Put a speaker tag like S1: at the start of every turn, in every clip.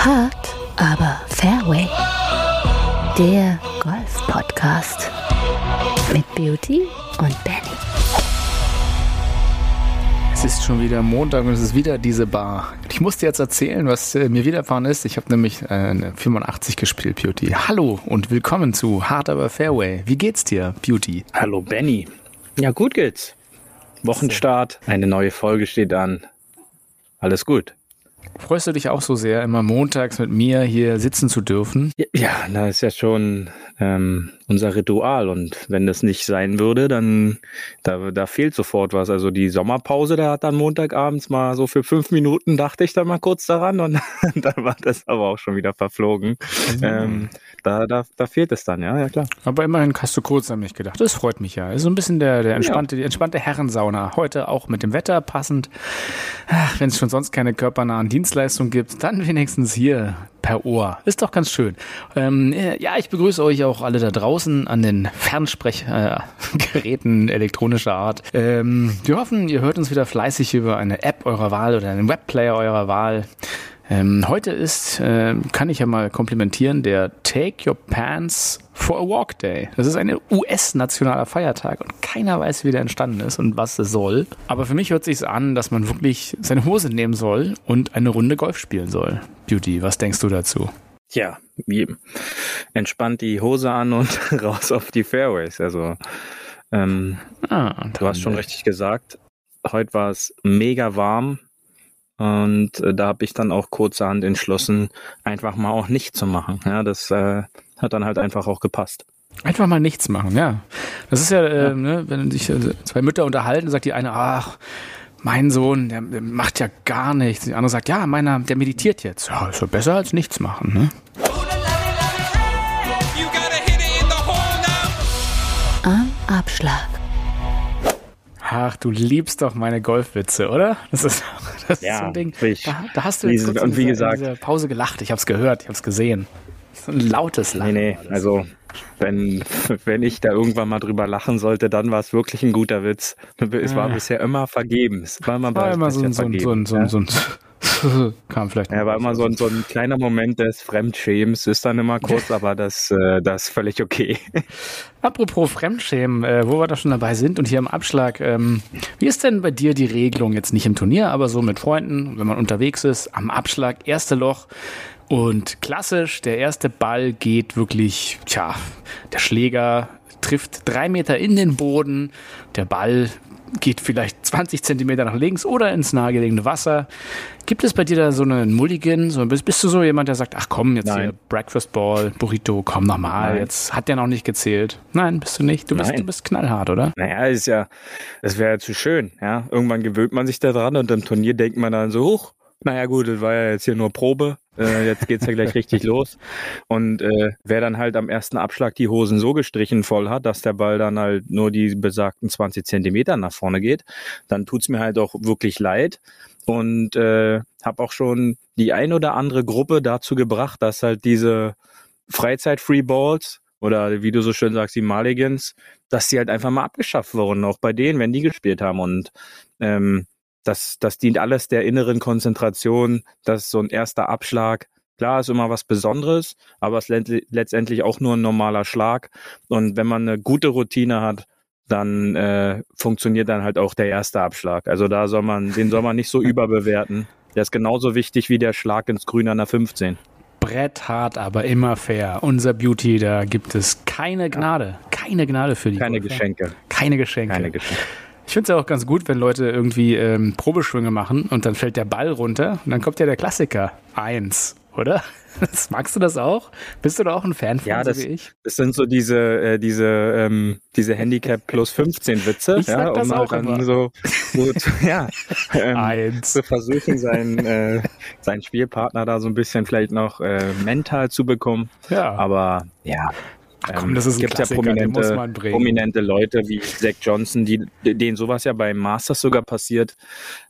S1: Hart, aber Fairway. Der Golf-Podcast mit Beauty und Benny.
S2: Es ist schon wieder Montag und es ist wieder diese Bar. Ich muss dir jetzt erzählen, was äh, mir widerfahren ist. Ich habe nämlich äh, eine 85 gespielt, Beauty. Hallo und willkommen zu Hard aber Fairway. Wie geht's dir, Beauty?
S3: Hallo Benny. Ja, gut geht's. Wochenstart, eine neue Folge steht an. Alles gut.
S2: Freust du dich auch so sehr, immer montags mit mir hier sitzen zu dürfen?
S3: Ja, da ist ja schon ähm, unser Ritual und wenn das nicht sein würde, dann da, da fehlt sofort was. Also die Sommerpause, da hat dann Montagabends mal so für fünf Minuten dachte ich dann mal kurz daran und dann war das aber auch schon wieder verflogen. Mhm. Ähm, da, da, da fehlt es dann, ja, ja klar.
S2: Aber immerhin hast du kurz an mich gedacht. Das freut mich ja. Ist so ein bisschen der, der entspannte, ja. die entspannte Herrensauna. Heute auch mit dem Wetter passend. Wenn es schon sonst keine körpernahen Dienstleistungen gibt, dann wenigstens hier per Ohr. Ist doch ganz schön. Ähm, ja, ich begrüße euch auch alle da draußen an den Fernsprechgeräten äh, elektronischer Art. Ähm, wir hoffen, ihr hört uns wieder fleißig über eine App eurer Wahl oder einen Webplayer eurer Wahl. Ähm, heute ist, äh, kann ich ja mal komplimentieren, der Take Your Pants for a Walk Day. Das ist ein US-nationaler Feiertag und keiner weiß, wie der entstanden ist und was es soll. Aber für mich hört sich an, dass man wirklich seine Hose nehmen soll und eine Runde Golf spielen soll. Beauty, was denkst du dazu?
S3: Ja, entspannt die Hose an und raus auf die Fairways. Also ähm, ah, du hast schon richtig gesagt. Heute war es mega warm. Und äh, da habe ich dann auch kurzerhand entschlossen, einfach mal auch nicht zu machen. Ja, das äh, hat dann halt einfach auch gepasst.
S2: Einfach mal nichts machen, ja. Das ist ja, äh, ja. Ne, wenn sich äh, zwei Mütter unterhalten, sagt die eine, ach, mein Sohn, der, der, macht ja gar nichts. Die andere sagt, ja, meiner, der meditiert jetzt. Ja, ist ja besser als nichts machen, ne?
S1: Am Abschlag.
S2: Ach, du liebst doch meine Golfwitze, oder? Das ist, das ja, ist so ein Ding. Da, da, hast du jetzt
S3: kurz und wie dieser, gesagt, in
S2: Pause gelacht. Ich habe es gehört, ich habe es gesehen. So ein lautes Lachen.
S3: Nee, nee, also wenn, wenn ich da irgendwann mal drüber lachen sollte, dann war es wirklich ein guter Witz. Es war ah. bisher immer vergebens.
S2: War immer, war immer so, ein, so, ein, so, ein, so, ein, so, ein, Kam vielleicht.
S3: Ja, war immer so ein, so ein kleiner Moment des Fremdschämens, ist dann immer kurz, aber das, äh, das ist völlig okay.
S2: Apropos Fremdschämen, äh, wo wir da schon dabei sind und hier im Abschlag, ähm, wie ist denn bei dir die Regelung jetzt nicht im Turnier, aber so mit Freunden, wenn man unterwegs ist, am Abschlag, erste Loch, und klassisch, der erste Ball geht wirklich, tja, der Schläger trifft drei Meter in den Boden, der Ball geht vielleicht 20 Zentimeter nach links oder ins nahegelegene Wasser. Gibt es bei dir da so einen Mulligan? So, bist, bist du so jemand, der sagt, ach komm, jetzt Nein. hier Breakfast Ball, Burrito, komm nochmal, jetzt hat der noch nicht gezählt. Nein, bist du nicht. Du bist, du bist knallhart, oder?
S3: Naja, ist ja, das wäre ja zu schön, ja. Irgendwann gewöhnt man sich da dran und im Turnier denkt man dann so, hoch, naja gut, das war ja jetzt hier nur Probe. Äh, jetzt geht's ja gleich richtig los. Und äh, wer dann halt am ersten Abschlag die Hosen so gestrichen voll hat, dass der Ball dann halt nur die besagten 20 Zentimeter nach vorne geht, dann tut's mir halt auch wirklich leid. Und äh, habe auch schon die ein oder andere Gruppe dazu gebracht, dass halt diese Freizeit-Free-Balls oder wie du so schön sagst, die Mulligans, dass die halt einfach mal abgeschafft wurden, auch bei denen, wenn die gespielt haben. Und ähm, das, das dient alles der inneren Konzentration. Das ist so ein erster Abschlag. Klar, ist immer was Besonderes, aber es ist letztendlich auch nur ein normaler Schlag. Und wenn man eine gute Routine hat, dann äh, funktioniert dann halt auch der erste Abschlag. Also da soll man, den soll man nicht so überbewerten. Der ist genauso wichtig wie der Schlag ins Grün an der 15.
S2: Brett hart, aber immer fair. Unser Beauty, da gibt es keine Gnade. Keine Gnade für die.
S3: Keine Golfer. Geschenke.
S2: Keine Geschenke.
S3: Keine Geschenke.
S2: Ich finde es ja auch ganz gut, wenn Leute irgendwie ähm, Probeschwünge machen und dann fällt der Ball runter und dann kommt ja der Klassiker. Eins, oder? Das, magst du das auch? Bist du da auch ein Fan von,
S3: ja, das,
S2: so wie ich?
S3: Das sind so diese, äh, diese, ähm, diese Handicap plus 15 Witze,
S2: ich
S3: ja,
S2: um halt dann immer.
S3: so, so zu, ja, ähm, Eins. zu versuchen, seinen, äh, seinen Spielpartner da so ein bisschen vielleicht noch äh, mental zu bekommen. Ja. Aber ja,
S2: Ach komm, das ist ein
S3: gibt ja prominente, prominente Leute wie Zach Johnson, die, denen sowas ja beim Masters sogar passiert.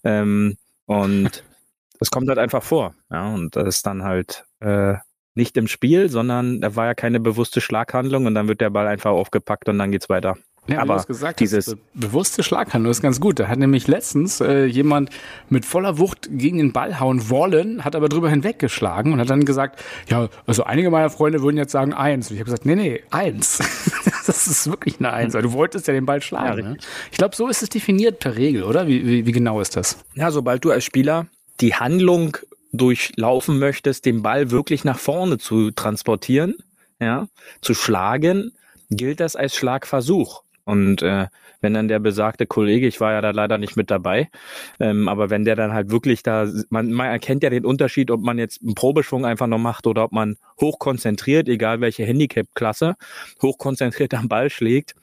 S3: Ähm, und das kommt halt einfach vor. Ja, und das ist dann halt äh, nicht im Spiel, sondern da war ja keine bewusste Schlaghandlung und dann wird der Ball einfach aufgepackt und dann geht's weiter.
S2: Ja,
S3: aber
S2: du hast gesagt,
S3: dieses
S2: das be bewusste Schlaghandlung ist ganz gut. Da hat nämlich letztens äh, jemand mit voller Wucht gegen den Ball hauen wollen, hat aber drüber hinweggeschlagen und hat dann gesagt, ja, also einige meiner Freunde würden jetzt sagen eins. Und ich habe gesagt, nee, nee, eins. das ist wirklich eine Eins. Weil du wolltest ja den Ball schlagen.
S3: Ja,
S2: ne? Ich glaube, so ist es definiert per Regel, oder? Wie, wie, wie genau ist das?
S3: Ja, sobald du als Spieler die Handlung durchlaufen möchtest, den Ball wirklich nach vorne zu transportieren, ja, zu schlagen, gilt das als Schlagversuch. Und äh, wenn dann der besagte Kollege, ich war ja da leider nicht mit dabei, ähm, aber wenn der dann halt wirklich da, man, man erkennt ja den Unterschied, ob man jetzt einen Probeschwung einfach noch macht oder ob man hochkonzentriert, egal welche Handicap-Klasse, hochkonzentriert am Ball schlägt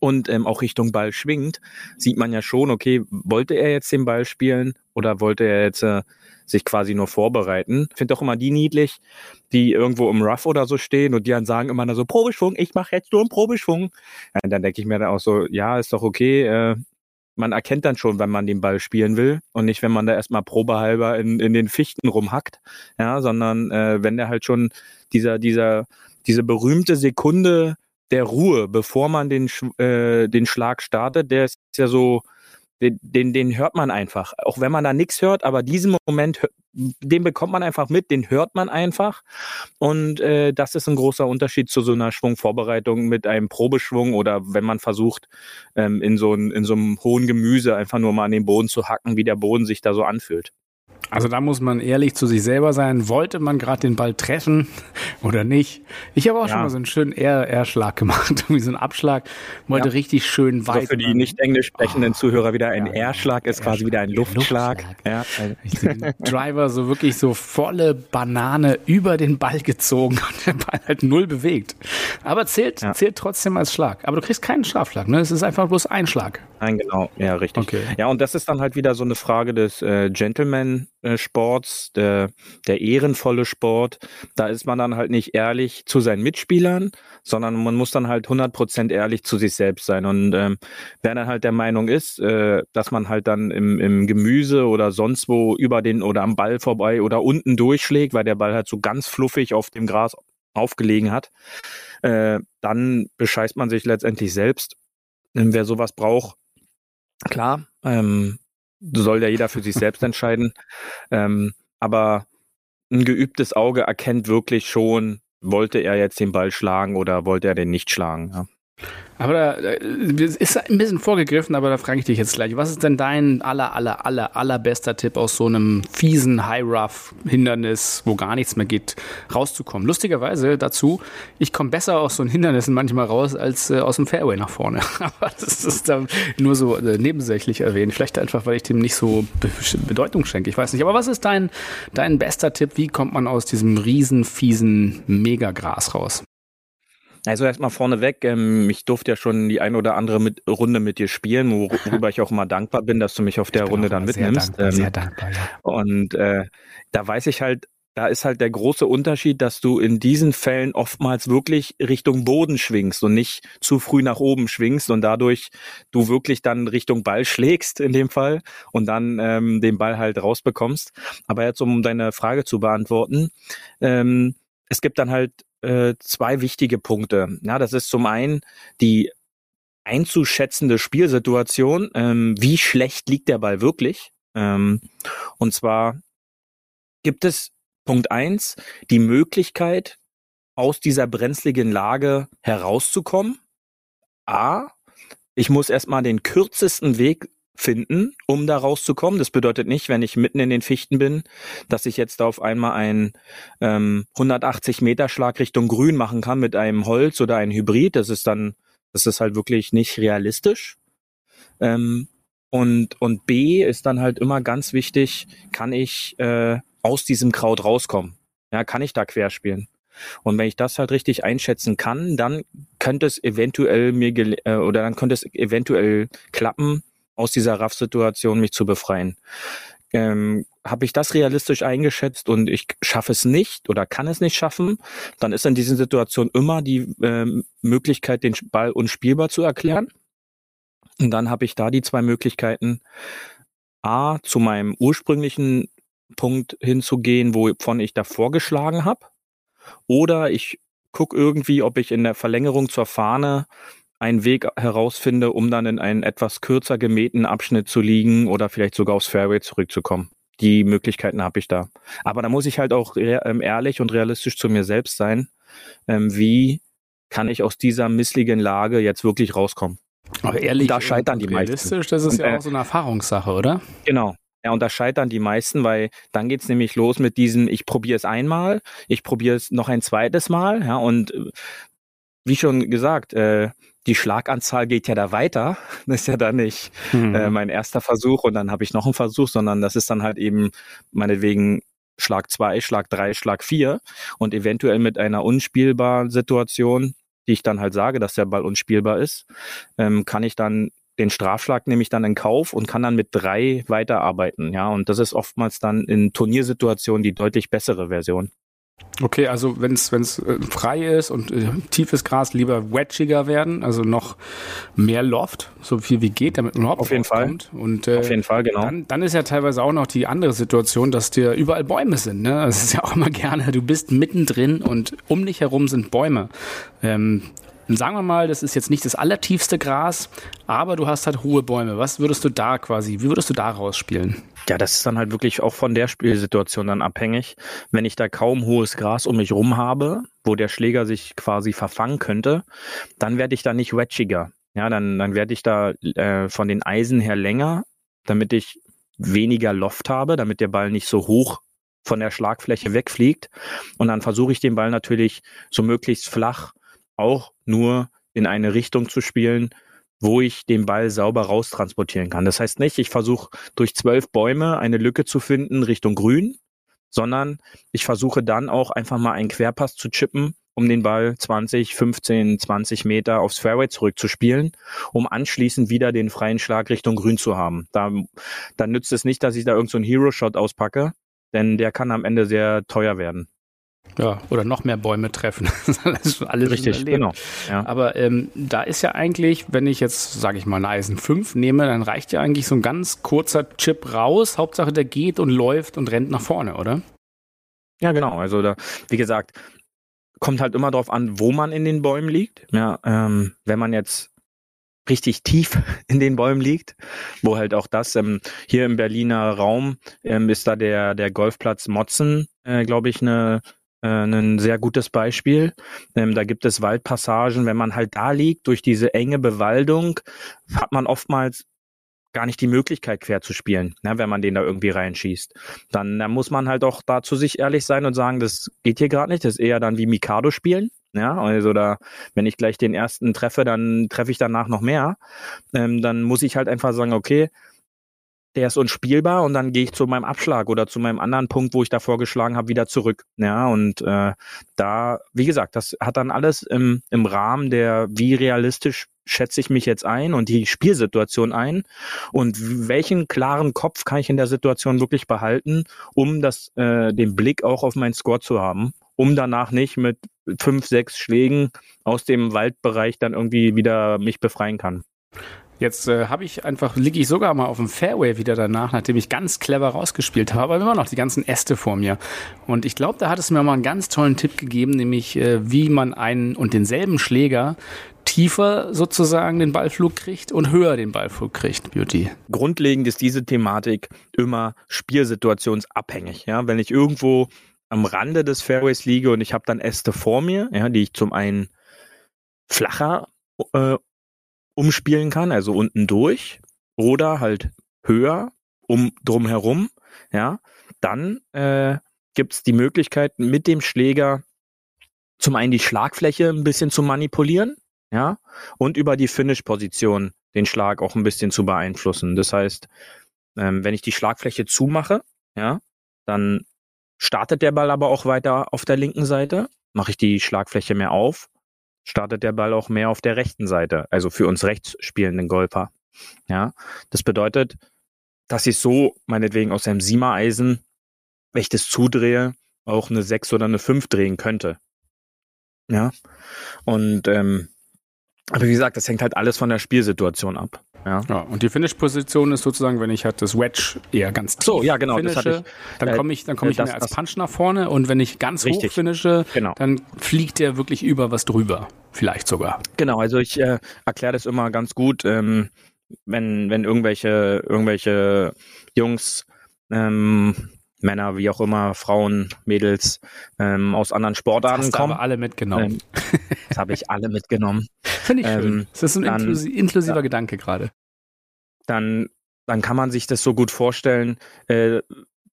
S3: und ähm, auch Richtung Ball schwingt, sieht man ja schon, okay, wollte er jetzt den Ball spielen oder wollte er jetzt äh, sich quasi nur vorbereiten? Ich finde doch immer die niedlich, die irgendwo im Rough oder so stehen und die dann sagen immer nur so, Probeschwung, ich mache jetzt nur einen Probeschwung. Ja, dann denke ich mir dann auch so, ja, ist doch okay, äh, man erkennt dann schon, wenn man den Ball spielen will und nicht, wenn man da erstmal probehalber in, in den Fichten rumhackt, ja, sondern äh, wenn der halt schon dieser, dieser, diese berühmte Sekunde der Ruhe, bevor man den, äh, den Schlag startet, der ist ja so, den, den, den hört man einfach. Auch wenn man da nichts hört, aber diesen Moment, den bekommt man einfach mit, den hört man einfach. Und äh, das ist ein großer Unterschied zu so einer Schwungvorbereitung mit einem Probeschwung oder wenn man versucht, ähm, in, so ein, in so einem hohen Gemüse einfach nur mal an den Boden zu hacken, wie der Boden sich da so anfühlt.
S2: Also da muss man ehrlich zu sich selber sein. Wollte man gerade den Ball treffen oder nicht? Ich habe auch ja. schon mal so einen schönen R-Schlag gemacht, wie so einen Abschlag. Wollte ja. richtig schön weit. Also
S3: für die nicht englisch sprechenden oh, Zuhörer wieder ein ja, R-Schlag ist quasi wieder ein Luftschlag. Luftschlag. Ja.
S2: Den Driver so wirklich so volle Banane über den Ball gezogen und der Ball halt null bewegt. Aber zählt, zählt trotzdem als Schlag. Aber du kriegst keinen Strafschlag, ne? Es ist einfach bloß ein Schlag.
S3: Nein, genau. Ja, richtig. Okay. Ja, und das ist dann halt wieder so eine Frage des äh, Gentleman äh, Sports, der, der ehrenvolle Sport. Da ist man dann halt nicht ehrlich zu seinen Mitspielern, sondern man muss dann halt 100% ehrlich zu sich selbst sein. Und ähm, wer dann halt der Meinung ist, äh, dass man halt dann im, im Gemüse oder sonst wo über den oder am Ball vorbei oder unten durchschlägt, weil der Ball halt so ganz fluffig auf dem Gras aufgelegen hat, äh, dann bescheißt man sich letztendlich selbst. Wer sowas braucht, klar, ähm, soll ja jeder für sich selbst entscheiden. Ähm, aber ein geübtes Auge erkennt wirklich schon, wollte er jetzt den Ball schlagen oder wollte er den nicht schlagen. Ja.
S2: Aber da ist ein bisschen vorgegriffen, aber da frage ich dich jetzt gleich. Was ist denn dein aller, aller, aller, allerbester Tipp aus so einem fiesen High-Rough-Hindernis, wo gar nichts mehr geht, rauszukommen? Lustigerweise dazu, ich komme besser aus so einem Hindernissen manchmal raus, als äh, aus dem Fairway nach vorne. aber das ist dann nur so äh, nebensächlich erwähnt. Vielleicht einfach, weil ich dem nicht so Be Bedeutung schenke. Ich weiß nicht. Aber was ist dein, dein bester Tipp? Wie kommt man aus diesem riesen, fiesen Megagras raus?
S3: Also erstmal vorneweg, ähm, ich durfte ja schon die eine oder andere mit, Runde mit dir spielen, worüber ich auch immer dankbar bin, dass du mich auf der Runde dann mitnimmst.
S2: Sehr dankbar, ähm, sehr dankbar ja.
S3: Und äh, da weiß ich halt, da ist halt der große Unterschied, dass du in diesen Fällen oftmals wirklich Richtung Boden schwingst und nicht zu früh nach oben schwingst und dadurch du wirklich dann Richtung Ball schlägst in dem Fall und dann ähm, den Ball halt rausbekommst. Aber jetzt um deine Frage zu beantworten, ähm, es gibt dann halt äh, zwei wichtige Punkte. Ja, das ist zum einen die einzuschätzende Spielsituation. Ähm, wie schlecht liegt der Ball wirklich? Ähm, und zwar gibt es Punkt eins die Möglichkeit, aus dieser brenzligen Lage herauszukommen. A, ich muss erstmal den kürzesten Weg finden, um da rauszukommen. Das bedeutet nicht, wenn ich mitten in den Fichten bin, dass ich jetzt auf einmal einen ähm, 180 Meter Schlag Richtung Grün machen kann mit einem Holz oder einem Hybrid. Das ist dann, das ist halt wirklich nicht realistisch. Ähm, und, und B ist dann halt immer ganz wichtig, kann ich äh, aus diesem Kraut rauskommen? Ja, kann ich da querspielen? Und wenn ich das halt richtig einschätzen kann, dann könnte es eventuell mir äh, oder dann könnte es eventuell klappen, aus dieser Raff-Situation mich zu befreien. Ähm, Habe ich das realistisch eingeschätzt und ich schaffe es nicht oder kann es nicht schaffen, dann ist in diesen Situationen immer die ähm, Möglichkeit, den Ball unspielbar zu erklären. Und dann habe ich da die zwei Möglichkeiten, A, zu meinem ursprünglichen Punkt hinzugehen, wovon ich davor geschlagen habe. Oder ich gucke irgendwie, ob ich in der Verlängerung zur Fahne einen Weg herausfinde, um dann in einen etwas kürzer gemähten Abschnitt zu liegen oder vielleicht sogar aufs Fairway zurückzukommen. Die Möglichkeiten habe ich da. Aber da muss ich halt auch ähm, ehrlich und realistisch zu mir selbst sein. Ähm, wie kann ich aus dieser missligen Lage jetzt wirklich rauskommen?
S2: Aber ehrlich,
S3: da scheitern die
S2: realistisch,
S3: meisten.
S2: das ist
S3: Und,
S2: ja
S3: äh,
S2: auch so eine Erfahrungssache, oder?
S3: Genau. Ja, und da scheitern die meisten, weil dann geht's nämlich los mit diesem, ich probiere es einmal, ich probiere es noch ein zweites Mal, ja, und äh, wie schon gesagt, äh, die Schlaganzahl geht ja da weiter. Das ist ja dann nicht
S2: Mhm.
S3: äh, mein erster Versuch und dann habe ich noch einen Versuch, sondern das ist dann halt eben meinetwegen Schlag zwei, Schlag drei, Schlag vier und eventuell mit einer unspielbaren Situation, die ich dann halt sage, dass der Ball unspielbar ist, ähm, kann ich dann den Strafschlag nehme ich dann in Kauf und kann dann mit drei weiterarbeiten, ja. Und das ist oftmals dann in Turniersituationen die deutlich bessere Version.
S2: Okay, also wenn es äh, frei ist und äh, tiefes Gras lieber wedgiger werden, also noch mehr Loft, so viel wie geht, damit man überhaupt
S3: Auf jeden Fall.
S2: Und äh,
S3: Auf jeden Fall, genau.
S2: Dann, dann ist ja teilweise auch noch die andere Situation, dass dir überall Bäume sind. Ne? Das ist ja auch immer gerne, du bist mittendrin und um dich herum sind Bäume. Ähm, sagen wir mal, das ist jetzt nicht das allertiefste Gras, aber du hast halt hohe Bäume. Was würdest du da quasi, wie würdest du da rausspielen?
S3: Ja, das ist dann halt wirklich auch von der Spielsituation dann abhängig. Wenn ich da kaum hohes Gras um mich rum habe, wo der Schläger sich quasi verfangen könnte, dann werde ich da nicht wedgiger. Ja, dann, dann werde ich da äh, von den Eisen her länger, damit ich weniger Loft habe, damit der Ball nicht so hoch von der Schlagfläche wegfliegt. Und dann versuche ich den Ball natürlich so möglichst flach auch nur in eine Richtung zu spielen, wo ich den Ball sauber raustransportieren kann. Das heißt nicht, ich versuche durch zwölf Bäume eine Lücke zu finden Richtung Grün, sondern ich versuche dann auch einfach mal einen Querpass zu chippen, um den Ball 20, 15, 20 Meter aufs Fairway zurückzuspielen, um anschließend wieder den freien Schlag Richtung Grün zu haben. Da, dann nützt es nicht, dass ich da irgendeinen so Hero-Shot auspacke, denn der kann am Ende sehr teuer werden.
S2: Ja, oder noch mehr Bäume treffen. das ist schon alles
S3: Richtig, genau. Ja.
S2: Aber ähm, da ist ja eigentlich, wenn ich jetzt, sage ich mal, eine Eisen 5 nehme, dann reicht ja eigentlich so ein ganz kurzer Chip raus. Hauptsache, der geht und läuft und rennt nach vorne, oder?
S3: Ja, genau. Also da, wie gesagt, kommt halt immer drauf an, wo man in den Bäumen liegt. Ja, ähm, wenn man jetzt richtig tief in den Bäumen liegt, wo halt auch das ähm, hier im Berliner Raum ähm, ist da der der Golfplatz Motzen, äh, glaube ich, eine ein sehr gutes Beispiel. Ähm, da gibt es Waldpassagen. Wenn man halt da liegt, durch diese enge Bewaldung, hat man oftmals gar nicht die Möglichkeit, quer zu spielen, ne, wenn man den da irgendwie reinschießt. Dann, dann muss man halt auch da zu sich ehrlich sein und sagen, das geht hier gerade nicht, das ist eher dann wie Mikado spielen. Ja, also da, wenn ich gleich den ersten treffe, dann treffe ich danach noch mehr. Ähm, dann muss ich halt einfach sagen, okay, der ist unspielbar und dann gehe ich zu meinem Abschlag oder zu meinem anderen Punkt, wo ich da vorgeschlagen habe, wieder zurück. Ja, und äh, da, wie gesagt, das hat dann alles im, im Rahmen der, wie realistisch schätze ich mich jetzt ein und die Spielsituation ein und welchen klaren Kopf kann ich in der Situation wirklich behalten, um das, äh, den Blick auch auf meinen Score zu haben, um danach nicht mit fünf, sechs Schlägen aus dem Waldbereich dann irgendwie wieder mich befreien kann.
S2: Jetzt äh, habe ich einfach, liege ich sogar mal auf dem Fairway wieder danach, nachdem ich ganz clever rausgespielt habe, aber immer noch die ganzen Äste vor mir. Und ich glaube, da hat es mir mal einen ganz tollen Tipp gegeben, nämlich äh, wie man einen und denselben Schläger tiefer sozusagen den Ballflug kriegt und höher den Ballflug kriegt, Beauty.
S3: Grundlegend ist diese Thematik immer spielsituationsabhängig. Ja, wenn ich irgendwo am Rande des Fairways liege und ich habe dann Äste vor mir, ja, die ich zum einen flacher äh, umspielen kann, also unten durch, oder halt höher um drumherum, ja, dann äh, gibt es die Möglichkeit, mit dem Schläger zum einen die Schlagfläche ein bisschen zu manipulieren, ja, und über die Finish-Position den Schlag auch ein bisschen zu beeinflussen. Das heißt, ähm, wenn ich die Schlagfläche zumache, ja, dann startet der Ball aber auch weiter auf der linken Seite. Mache ich die Schlagfläche mehr auf, startet der Ball auch mehr auf der rechten Seite, also für uns rechts spielenden Golfer. Ja, das bedeutet, dass ich so meinetwegen aus einem Siemer-Eisen, wenn ich das zudrehe, auch eine 6 oder eine 5 drehen könnte. Ja, und ähm, aber wie gesagt, das hängt halt alles von der Spielsituation ab. Ja,
S2: ja und die Finish-Position ist sozusagen, wenn ich halt das Wedge eher ganz tief
S3: so, ja, genau,
S2: finische,
S3: ich,
S2: dann komme ich, dann komme
S3: äh,
S2: ich
S3: das-
S2: mehr als Punch nach vorne und wenn ich ganz
S3: Richtig.
S2: hoch finische,
S3: Genau.
S2: dann fliegt der wirklich über was drüber. Vielleicht sogar.
S3: Genau, also ich äh, erkläre das immer ganz gut, ähm, wenn, wenn irgendwelche, irgendwelche Jungs, ähm, Männer, wie auch immer, Frauen, Mädels ähm, aus anderen Sportarten
S2: Hast du
S3: kommen.
S2: aber alle mitgenommen.
S3: Ähm, das habe ich alle mitgenommen.
S2: Finde ich schön.
S3: ähm,
S2: Das ist ein
S3: dann-
S2: inklusi inklusiver
S3: ja.
S2: Gedanke gerade.
S3: dann, dann kann man sich das so gut vorstellen, äh,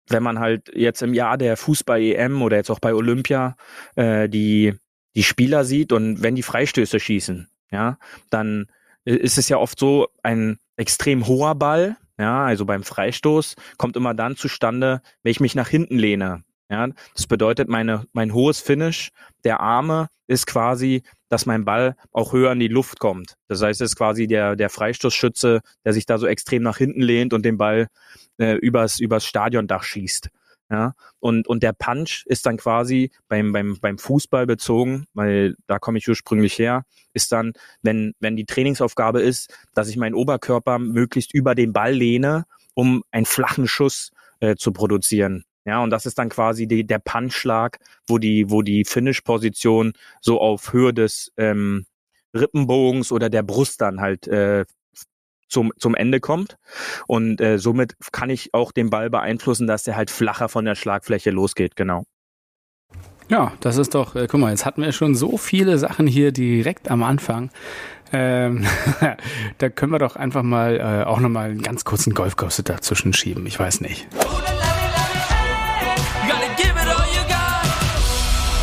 S3: wenn man halt jetzt im Jahr der Fußball-EM oder jetzt auch bei Olympia äh, die, die Spieler sieht und wenn die Freistöße schießen, ja, dann äh, ist es ja oft so ein extrem hoher Ball, ja, also beim Freistoß kommt immer dann zustande, wenn ich mich nach hinten lehne. Ja, das bedeutet, meine, mein hohes Finish der Arme ist quasi, dass mein Ball auch höher in die Luft kommt. Das heißt, es ist quasi der, der Freistoßschütze, der sich da so extrem nach hinten lehnt und den Ball äh, übers, übers Stadiondach schießt. Ja, und, und der Punch ist dann quasi beim, beim, beim Fußball bezogen, weil da komme ich ursprünglich her, ist dann, wenn, wenn die Trainingsaufgabe ist, dass ich meinen Oberkörper möglichst über den Ball lehne, um einen flachen Schuss äh, zu produzieren. Ja, und das ist dann quasi die, der Punchschlag, wo die, wo die Finish-Position so auf Höhe des ähm, Rippenbogens oder der Brust dann halt äh, zum, zum Ende kommt. Und äh, somit kann ich auch den Ball beeinflussen, dass der halt flacher von der Schlagfläche losgeht, genau.
S2: Ja, das ist doch, äh, guck mal, jetzt hatten wir schon so viele Sachen hier direkt am Anfang. Ähm, da können wir doch einfach mal äh, auch nochmal einen ganz kurzen Golfgossip dazwischen schieben. Ich weiß nicht.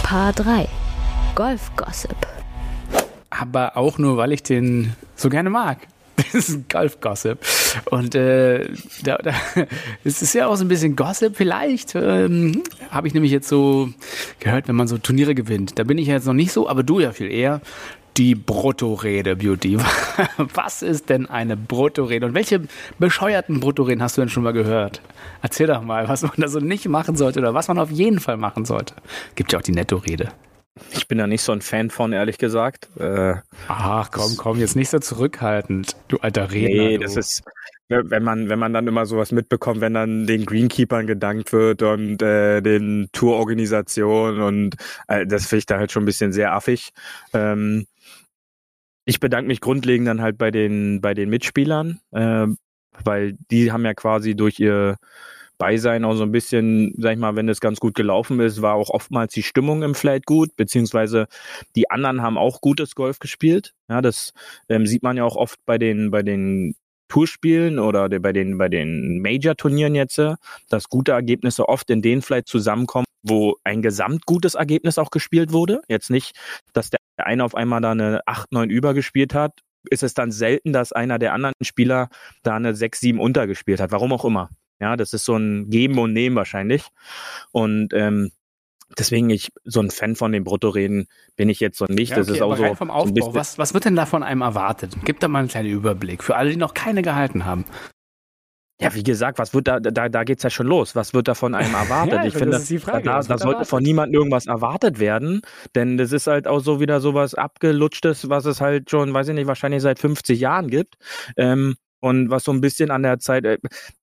S1: Paar 3. Golf-Gossip.
S2: aber auch nur, weil ich den so gerne mag. Das ist ein Golf-Gossip. Und äh, da, da, es ist ja auch so ein bisschen Gossip vielleicht. Ähm, Habe ich nämlich jetzt so gehört, wenn man so Turniere gewinnt. Da bin ich ja jetzt noch nicht so, aber du ja viel eher. Die Bruttorede, Beauty. Was ist denn eine Bruttorede? Und welche bescheuerten Bruttoreden hast du denn schon mal gehört? Erzähl doch mal, was man da so nicht machen sollte oder was man auf jeden Fall machen sollte. Gibt ja auch die Nettorede.
S3: Ich bin da nicht so ein Fan von, ehrlich gesagt. Äh,
S2: Ach komm, komm, jetzt nicht so zurückhaltend, du alter Redner.
S3: nee,
S2: du.
S3: das ist, wenn man, wenn man dann immer sowas mitbekommt, wenn dann den Greenkeepern gedankt wird und äh, den Tourorganisationen und äh, das finde ich da halt schon ein bisschen sehr affig. Ähm, ich bedanke mich grundlegend dann halt bei den, bei den Mitspielern, äh, weil die haben ja quasi durch ihr Beisein auch so ein bisschen, sag ich mal, wenn es ganz gut gelaufen ist, war auch oftmals die Stimmung im Flight gut, beziehungsweise die anderen haben auch gutes Golf gespielt. Ja, das ähm, sieht man ja auch oft bei den, bei den Tourspielen oder de- bei den, bei den Major-Turnieren jetzt, dass gute Ergebnisse oft in den vielleicht zusammenkommen, wo ein gesamtgutes Ergebnis auch gespielt wurde. Jetzt nicht, dass der eine auf einmal da eine 8, 9 über gespielt hat, ist es dann selten, dass einer der anderen Spieler da eine 6, 7 untergespielt hat. Warum auch immer. Ja, das ist so ein Geben und Nehmen wahrscheinlich. Und ähm, deswegen ich so ein Fan von den Bruttoreden bin ich jetzt so nicht.
S2: Ja,
S3: das
S2: okay,
S3: ist auch
S2: aber
S3: so,
S2: vom
S3: so
S2: Aufbau.
S3: bisschen,
S2: was, was wird denn da von einem erwartet? Gib da mal einen kleinen Überblick für alle, die noch keine gehalten haben.
S3: Ja, wie gesagt, was wird da, da, da geht's ja schon los. Was wird da von einem erwartet?
S2: Ja,
S3: ich
S2: das
S3: finde,
S2: ist die Frage.
S3: da, da sollte von niemandem irgendwas erwartet werden, denn das ist halt auch so wieder sowas abgelutschtes, was es halt schon, weiß ich nicht, wahrscheinlich seit 50 Jahren gibt. Ähm, und was so ein bisschen an der Zeit, äh,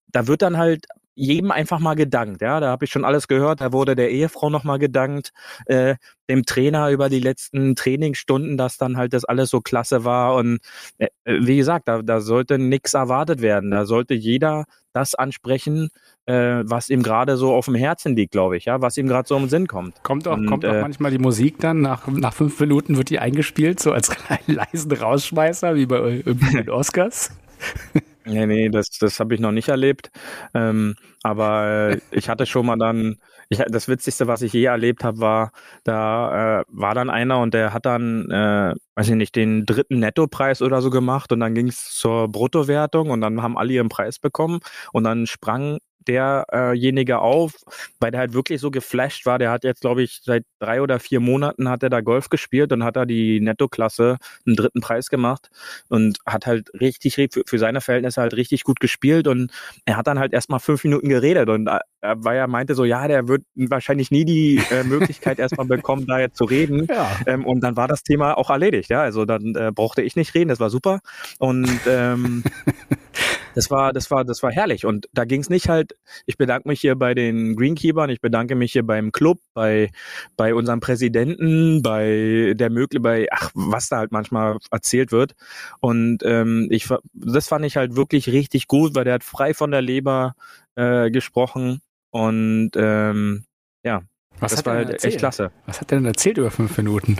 S3: da wird dann halt jedem einfach mal gedankt, ja, da habe ich schon alles gehört, da wurde der Ehefrau nochmal gedankt, äh, dem Trainer über die letzten Trainingsstunden, dass dann halt das alles so klasse war und äh, wie gesagt, da, da sollte nichts erwartet werden, da sollte jeder das ansprechen, äh, was ihm gerade so auf dem Herzen liegt, glaube ich, ja, was ihm gerade so im Sinn kommt.
S2: Kommt auch,
S3: Und,
S2: kommt auch
S3: äh,
S2: manchmal die Musik dann, nach, nach fünf Minuten wird die eingespielt, so als leisen Rausschmeißer, wie bei den Oscars.
S3: Nee, nee, das, das habe ich noch nicht erlebt. Ähm, aber äh, ich hatte schon mal dann, ich, das Witzigste, was ich je erlebt habe, war, da äh, war dann einer und der hat dann, äh, weiß ich nicht, den dritten Nettopreis oder so gemacht und dann ging es zur Bruttowertung und dann haben alle ihren Preis bekommen und dann sprang derjenige auf, weil der halt wirklich so geflasht war. Der hat jetzt, glaube ich, seit drei oder vier Monaten hat er da Golf gespielt und hat da die Netto-Klasse einen dritten Preis gemacht und hat halt richtig, für, seine Verhältnisse halt richtig gut gespielt und er hat dann halt erstmal fünf Minuten geredet und äh, weil er meinte so, ja, der wird wahrscheinlich nie die äh, Möglichkeit erstmal bekommen, da jetzt zu reden.
S2: Ja.
S3: Ähm, und dann war das Thema auch erledigt, ja. Also dann äh, brauchte ich nicht reden, das war super. Und ähm, das war, das war, das war herrlich. Und da ging es nicht halt, ich bedanke mich hier bei den Greenkeepern, ich bedanke mich hier beim Club, bei, bei unserem Präsidenten, bei der Möglich, bei, ach, was da halt manchmal erzählt wird. Und ähm, ich das fand ich halt wirklich richtig gut, weil der hat frei von der Leber äh, gesprochen. Und ähm, ja,
S2: Was
S3: das war halt
S2: erzählt?
S3: echt klasse.
S2: Was hat er denn erzählt über fünf Minuten?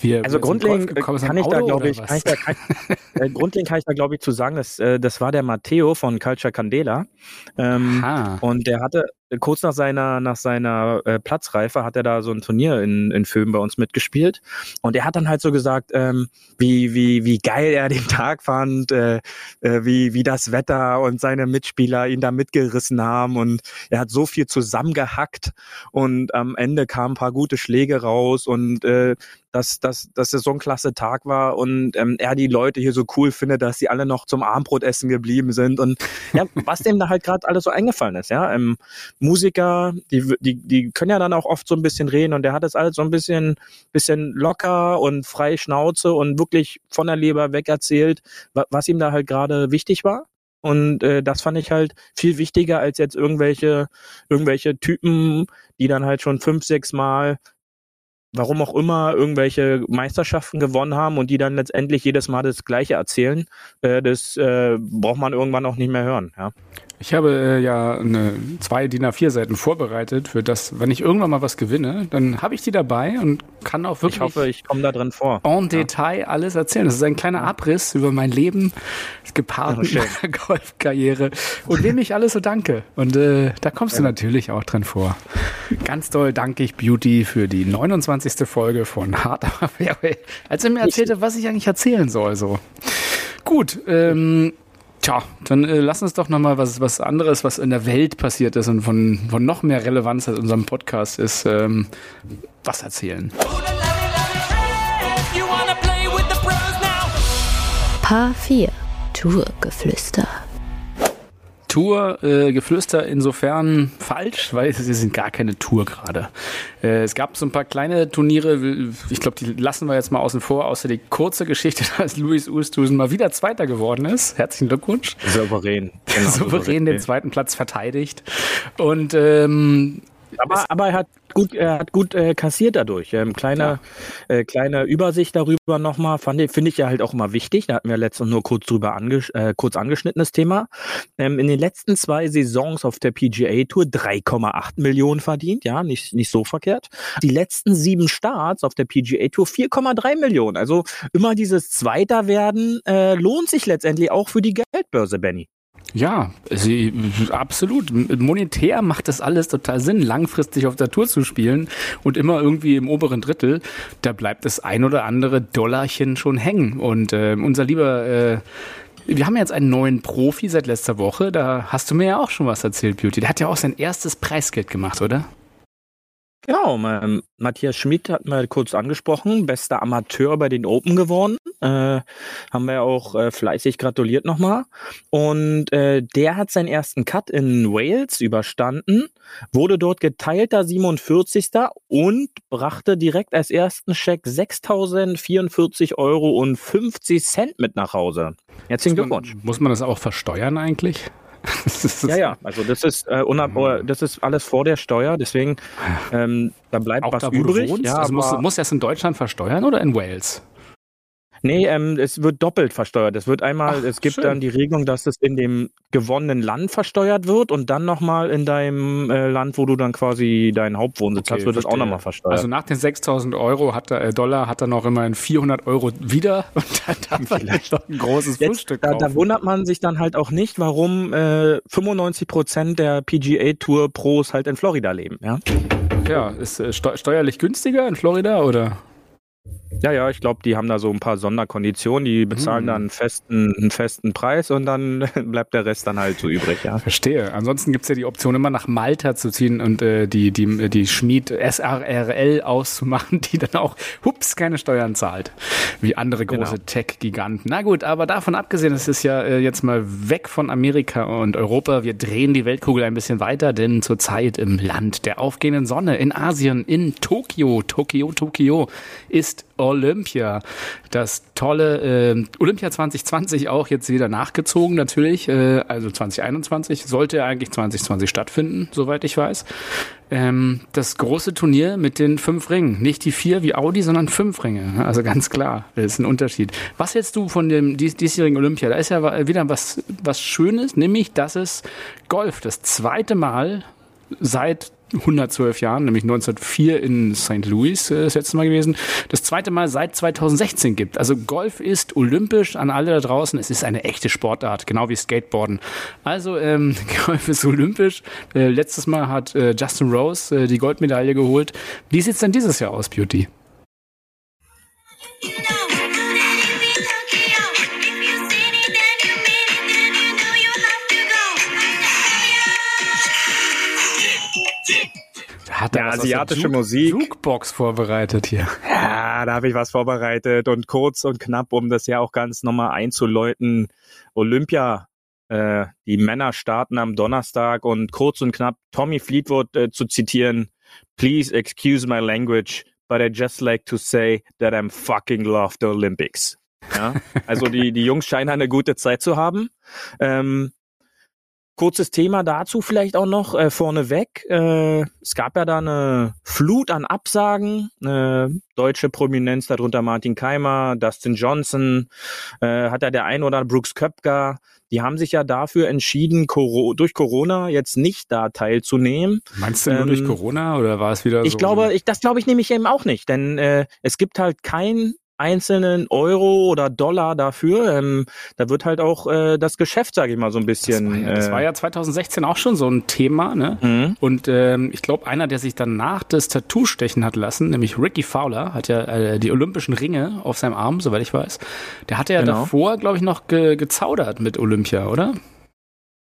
S2: Wir,
S3: Also
S2: wir sind
S3: grundlegend kann ich da,
S2: Auto
S3: glaube ich, kann ich da, kann, äh, grundlegend kann ich da, glaube ich, zu sagen, dass, äh, das war der Matteo von Culture Candela. Ähm, und der hatte äh, kurz nach seiner, nach seiner äh, Platzreife hat er da so ein Turnier in, in Film bei uns mitgespielt. Und er hat dann halt so gesagt, ähm, wie, wie, wie geil er den Tag fand, äh, äh, wie, wie das Wetter und seine Mitspieler ihn da mitgerissen haben. Und er hat so viel zusammengehackt und am Ende kamen ein paar gute Schläge raus und äh, dass, dass, dass es so ein klasse Tag war und ähm, er die Leute hier so cool findet, dass sie alle noch zum Abendbrotessen geblieben sind und ja, was dem da halt gerade alles so eingefallen ist, ja. Ähm, Musiker, die, die, die können ja dann auch oft so ein bisschen reden und der hat das alles so ein bisschen, bisschen locker und frei Schnauze und wirklich von der Leber weg erzählt, wa- was ihm da halt gerade wichtig war. Und äh, das fand ich halt viel wichtiger als jetzt irgendwelche, irgendwelche Typen, die dann halt schon fünf, sechs Mal warum auch immer irgendwelche Meisterschaften gewonnen haben und die dann letztendlich jedes Mal das Gleiche erzählen, äh, das äh, braucht man irgendwann auch nicht mehr hören. Ja.
S2: Ich habe äh, ja eine, zwei DIN A4 Seiten vorbereitet für das, wenn ich irgendwann mal was gewinne, dann habe ich die dabei und kann auch wirklich
S3: Ich hoffe, ich komme da drin vor.
S2: en Detail alles erzählen. Das ist ein kleiner Abriss über mein Leben, gepaart
S3: Oh,
S2: mit meiner Golfkarriere und dem ich alles so danke. Und äh, da kommst du natürlich auch drin vor. Ganz doll danke ich Beauty für die 29. Folge von Hard Fairway, als er mir erzählte, was ich eigentlich erzählen soll. So. Gut, ähm, Tja, dann äh, lass uns doch nochmal was, was anderes, was in der Welt passiert ist und von, von noch mehr Relevanz als unserem Podcast ist, ähm, was erzählen.
S1: Paar 4. Tourgeflüster.
S2: Tour, äh, Geflüster insofern falsch, weil sie sind gar keine Tour gerade. Äh, es gab so ein paar kleine Turniere, ich glaube, die lassen wir jetzt mal außen vor, außer die kurze Geschichte, dass Luis Oosthuizen mal wieder Zweiter geworden ist. Herzlichen Glückwunsch.
S3: Souverän. Genau,
S2: Souverän den zweiten Platz verteidigt. Und ähm,
S3: Aber, aber er hat gut, er hat gut äh, kassiert dadurch. Ähm, kleine, äh, kleine Übersicht darüber nochmal, finde ich ja halt auch immer wichtig. Da hatten wir letztens nur kurz drüber angesch äh, kurz angeschnittenes Thema. Ähm, in den letzten zwei Saisons auf der PGA Tour 3,8 Millionen verdient, ja, nicht, nicht so verkehrt. Die letzten sieben Starts auf der PGA Tour 4,3 Millionen. Also immer dieses Zweiter werden äh, lohnt sich letztendlich auch für die Geldbörse, Benny.
S2: Ja, sie, absolut. Monetär macht das alles total Sinn, langfristig auf der Tour zu spielen und immer irgendwie im oberen Drittel. Da bleibt das ein oder andere Dollarchen schon hängen. Und äh, unser lieber, äh, wir haben jetzt einen neuen Profi seit letzter Woche. Da hast du mir ja auch schon was erzählt, Beauty. Der hat ja auch sein erstes Preisgeld gemacht, oder?
S3: Genau, ähm, Matthias Schmid hat mal kurz angesprochen, bester Amateur bei den Open geworden. Äh, haben wir auch äh, fleißig gratuliert nochmal. Und äh, der hat seinen ersten Cut in Wales überstanden, wurde dort geteilter 47. und brachte direkt als ersten Scheck 6.044 Euro und 50 Cent mit nach Hause. Herzlichen Glückwunsch.
S2: Muss man das auch versteuern eigentlich? Das ist-
S3: Ja, ja, also das ist, äh, unab das ist alles vor der Steuer, deswegen ähm, da bleibt
S2: Auch
S3: was
S2: da, wo
S3: übrig.
S2: du wohnst?
S3: Ja,
S2: also muss,
S3: aber-
S2: muss er es in Deutschland versteuern oder in Wales?
S3: Nee, ähm, es wird doppelt versteuert. Es wird einmal,
S2: Ach,
S3: es gibt
S2: schön.
S3: dann die Regelung, dass es in dem gewonnenen Land versteuert wird und dann nochmal in deinem äh, Land, wo du dann quasi deinen Hauptwohnsitz
S2: Okay,
S3: hast, wird es auch nochmal versteuert.
S2: Also nach den 6000 Euro hat er, äh, Dollar hat er noch immerhin 400 Euro wieder und dann darf er sich noch ein großes
S3: Jetzt,
S2: Frühstück
S3: da,
S2: kaufen.
S3: da wundert man sich dann halt auch nicht, warum äh, 95 Prozent der PGA Tour Pros halt in Florida leben. Ja?
S2: ja, ist äh, steu steuerlich günstiger in Florida oder?
S3: Ja, ja, ich glaube, die haben da so ein paar Sonderkonditionen, die bezahlen
S2: Hm.
S3: dann einen festen, einen festen Preis und dann bleibt der Rest dann halt so übrig, ja.
S2: Verstehe. Ansonsten gibt's ja die Option, immer nach Malta zu ziehen und äh, die, die, die Schmied SRRL auszumachen, die dann auch, hups, keine Steuern zahlt. Wie andere große
S3: Genau.
S2: Tech-Giganten. Na gut, aber davon abgesehen, es ist ja äh, jetzt mal weg von Amerika und Europa. Wir drehen die Weltkugel ein bisschen weiter, denn zurzeit im Land der aufgehenden Sonne in Asien, in Tokio, Tokio, Tokio, ist Olympia. Das tolle äh, Olympia 2020 auch jetzt wieder nachgezogen natürlich. Äh, also 2021 sollte eigentlich 2020 stattfinden, soweit ich weiß. Ähm, das große Turnier mit den fünf Ringen. Nicht die vier wie Audi, sondern fünf Ringe. Also ganz klar, das ist ein Unterschied. Was hältst du von dem dies, diesjährigen Olympia? Da ist ja wieder was, was Schönes, nämlich, dass es Golf das zweite Mal seit 112 Jahren, nämlich 1904 in St. Louis äh, das letzte Mal gewesen, das zweite Mal seit 2016 gibt. Also Golf ist olympisch an alle da draußen. Es ist eine echte Sportart, genau wie Skateboarden. Also ähm, Golf ist olympisch. Äh, letztes Mal hat äh, Justin Rose äh, die Goldmedaille geholt. Wie sieht's denn dieses Jahr aus, Beauty? Hat er
S3: Ja, asiatische
S2: Juke-
S3: Musik.
S2: Jukebox vorbereitet hier.
S3: Ja, da habe ich was vorbereitet und kurz und knapp, um das ja auch ganz nochmal einzuläuten. Olympia, äh, die Männer starten am Donnerstag und kurz und knapp Tommy Fleetwood äh, zu zitieren. Please excuse my language, but I just like to say that I'm fucking love the Olympics. Ja, also die, die Jungs scheinen eine gute Zeit zu haben. Ähm, Kurzes Thema dazu vielleicht auch noch äh, vorneweg. Äh, es gab ja da eine Flut an Absagen. Äh, deutsche Prominenz, darunter Martin Keimer, Dustin Johnson, äh, hat ja der ein oder andere Brooks Köpker. Die haben sich ja dafür entschieden, Coro durch Corona jetzt nicht da teilzunehmen.
S2: Meinst du nur
S3: Ähm,
S2: durch Corona oder war es wieder so?
S3: Ich glaube, ich, das glaube ich nämlich eben auch nicht, denn äh, es gibt halt keinen einzelnen Euro oder Dollar dafür. Ähm, da wird halt auch äh, das Geschäft, sage ich mal, so ein
S2: das
S3: bisschen.
S2: war, ja, das
S3: äh,
S2: war ja 2016 auch schon so ein Thema, ne?
S3: mhm.
S2: Und ähm, ich glaube, einer, der sich danach das Tattoo stechen hat lassen, nämlich Ricky Fowler, hat ja äh, die olympischen Ringe auf seinem Arm, soweit ich weiß. Der hatte ja
S3: Genau.
S2: davor, glaube ich, noch ge gezaudert mit Olympia, oder?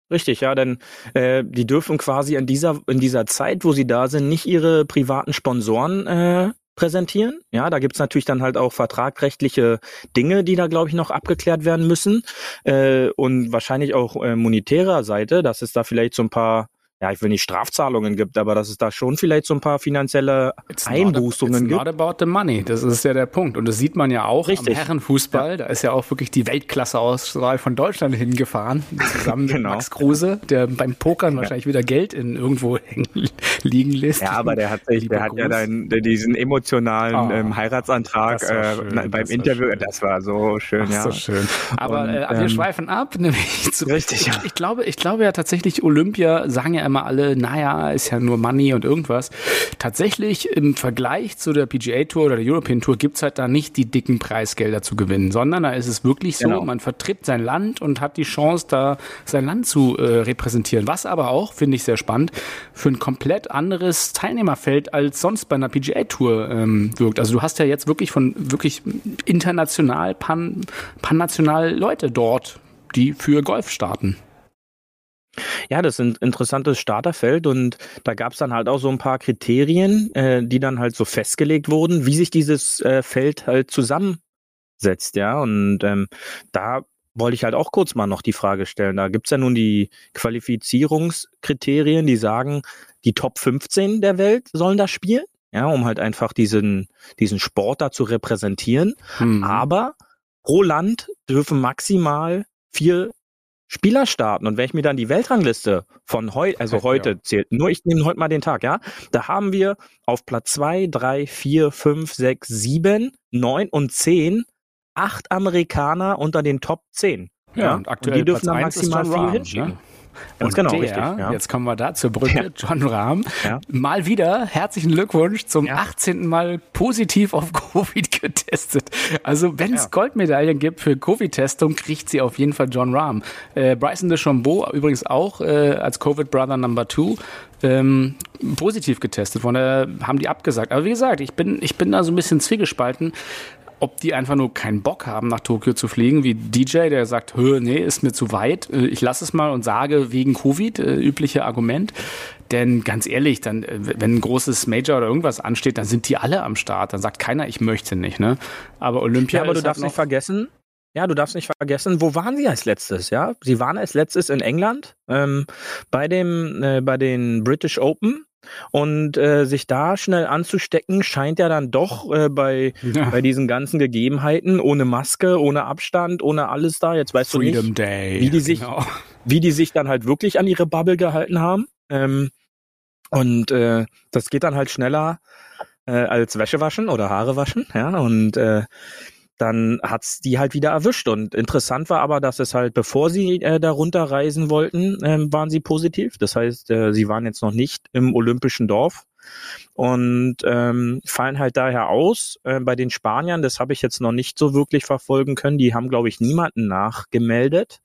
S3: Richtig, ja, denn äh, die dürfen quasi in dieser in dieser Zeit, wo sie da sind, nicht ihre privaten Sponsoren äh, präsentieren. Ja, da gibt's natürlich dann halt auch vertragrechtliche Dinge, die da, glaube ich, noch abgeklärt werden müssen. Äh, und wahrscheinlich auch äh, monetärer Seite, dass es da vielleicht so ein paar, ja, ich will nicht Strafzahlungen gibt, aber dass es da schon vielleicht so ein paar finanzielle
S2: It's not,
S3: Einbußungen
S2: it's
S3: gibt.
S2: not about the money. Das ist ja der Punkt. Und das sieht man ja auch
S3: Richtig.
S2: am Herrenfußball. Da ist ja auch wirklich die Weltklasse-Auswahl von Deutschland hingefahren. Zusammen mit
S3: Genau.
S2: Max Kruse, der beim Pokern wahrscheinlich wieder Geld in irgendwo hängen, liegen lässt.
S3: Ja, aber der hat sich, der hat ja dann diesen emotionalen
S2: Oh,
S3: ähm, Heiratsantrag äh,
S2: schön, das
S3: beim Interview.
S2: schön.
S3: Das war so schön,
S2: Ach,
S3: ja.
S2: so schön. Aber
S3: Und,
S2: äh, wir
S3: ähm,
S2: schweifen ab, nämlich zu,
S3: Richtig, ja.
S2: ich, ich glaube, ich glaube ja tatsächlich Olympia sagen ja immer alle, naja, ist ja nur Money und irgendwas. Tatsächlich im Vergleich zu der PGA Tour oder der European Tour gibt's halt da nicht die dicken Preisgelder zu gewinnen, sondern da ist es wirklich so,
S3: Genau.
S2: man vertritt sein Land und hat die Chance, da sein Land zu äh, repräsentieren. Was aber auch, finde ich sehr spannend, für ein komplett anderes Teilnehmerfeld als sonst bei einer PGA Tour ähm, wirkt. Also du hast ja jetzt wirklich von wirklich international, pan, pannational Leute dort, die für Golf starten.
S3: Ja, das ist ein interessantes Starterfeld und da gab es dann halt auch so ein paar Kriterien, äh, die dann halt so festgelegt wurden, wie sich dieses äh, Feld halt zusammensetzt, ja. Und ähm, da wollte ich halt auch kurz mal noch die Frage stellen. Da gibt's ja nun die Qualifizierungskriterien, die sagen, die Top 15 der Welt sollen da spielen, ja, um halt einfach diesen, diesen Sport da zu repräsentieren.
S2: Hm.
S3: Aber pro Land dürfen maximal vier Spieler starten. Und wenn ich mir dann die Weltrangliste von heute, also
S2: Ja.
S3: heute zählt, nur ich nehme heute mal den Tag, ja, da haben wir auf Platz zwei, drei, vier, fünf, sechs, sieben, neun und zehn acht Amerikaner unter den Top 10.
S2: Ja, und aktuell
S3: die dürfen
S2: Platz
S3: dann
S2: eins ist
S3: maximal
S2: John Rahm, ne?
S3: Ganz
S2: Und
S3: genau,
S2: der,
S3: richtig. Ja.
S2: jetzt kommen wir da zur Brücke, John Rahm.
S3: Ja.
S2: Mal wieder herzlichen Glückwunsch zum
S3: Ja.
S2: 18. Mal positiv auf Covid getestet. Also wenn es
S3: Ja.
S2: Goldmedaillen gibt für Covid-Testung, kriegt sie auf jeden Fall John Rahm. Äh, Bryson DeChambeau übrigens auch äh, als Covid-Brother Number Two. Ähm, positiv getestet worden, äh, haben die abgesagt. Aber wie gesagt, ich bin, ich bin da so ein bisschen zwiegespalten, ob die einfach nur keinen Bock haben, nach Tokio zu fliegen, wie DJ, der sagt, Hö, nee, ist mir zu weit, äh, ich lasse es mal und sage wegen Covid, äh, übliche Argument. Denn ganz ehrlich, dann, äh, wenn ein großes Major oder irgendwas ansteht, dann sind die alle am Start. Dann sagt keiner, ich möchte nicht. Ne? Aber Olympia
S3: Ja, aber du
S2: ist
S3: darfst
S2: halt
S3: nicht vergessen, ja, du darfst nicht vergessen, wo waren sie als letztes, ja? Sie waren als letztes in England ähm, bei dem äh, bei den British Open und äh, sich da schnell anzustecken scheint ja dann doch äh, bei
S2: Ja.
S3: bei diesen ganzen Gegebenheiten ohne Maske, ohne Abstand, ohne alles da. Jetzt weißt du
S2: Freedom
S3: nicht,
S2: Day.
S3: wie die sich-
S2: Genau.
S3: wie die sich dann halt wirklich an ihre Bubble gehalten haben. Ähm, und äh, das geht dann halt schneller äh, als Wäsche waschen oder Haare waschen, ja. Und äh, dann hat's die halt wieder erwischt. Und interessant war aber, dass es halt, bevor sie äh, da runterreisen wollten, ähm, waren sie positiv. Das heißt, äh, sie waren jetzt noch nicht im olympischen Dorf und ähm, fallen halt daher aus. Äh, bei den Spaniern, das habe ich jetzt noch nicht so wirklich verfolgen können. Die haben, glaube ich, niemanden nachgemeldet.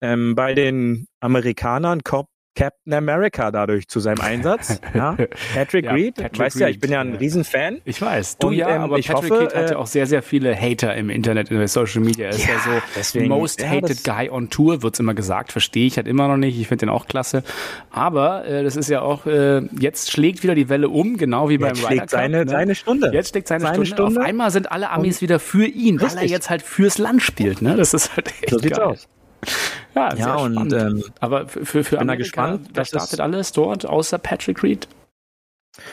S3: Ähm, bei den Amerikanern kommt Captain America dadurch zu seinem Einsatz. ja. Patrick
S2: Ja,
S3: Reed,
S2: Patrick
S3: weißt ja, ich
S2: Reed,
S3: bin ja ein
S2: ja.
S3: Riesenfan.
S2: Ich weiß, du
S3: Und,
S2: ja,
S3: ähm,
S2: aber
S3: ich
S2: Patrick
S3: hoffe,
S2: Reed hat ja
S3: äh,
S2: auch sehr, sehr viele Hater im Internet, in der Social Media. Er ist ja,
S3: Ja,
S2: so
S3: deswegen-
S2: most
S3: ja,
S2: hated guy on Tour, wird's immer gesagt. Verstehe ich halt immer noch nicht. Ich finde den auch klasse. Aber äh, das ist ja auch, äh, jetzt schlägt wieder die Welle um, genau wie beim
S3: Jetzt
S2: Ryder
S3: schlägt
S2: Cup.
S3: seine,
S2: ne?
S3: seine Stunde.
S2: Jetzt schlägt seine,
S3: Seine
S2: Stunde.
S3: Stunde.
S2: Auf einmal sind alle Amis wieder für ihn, weil er
S3: Richtig.
S2: jetzt halt fürs Land spielt. Ne? Das ist halt echt
S3: so sieht's
S2: geil.
S3: aus.
S2: Ja, sehr
S3: Ja, und
S2: spannend.
S3: ähm,
S2: Aber für, für, Amerika,
S3: gespannt,
S2: wer startet alles dort, außer Patrick Reed?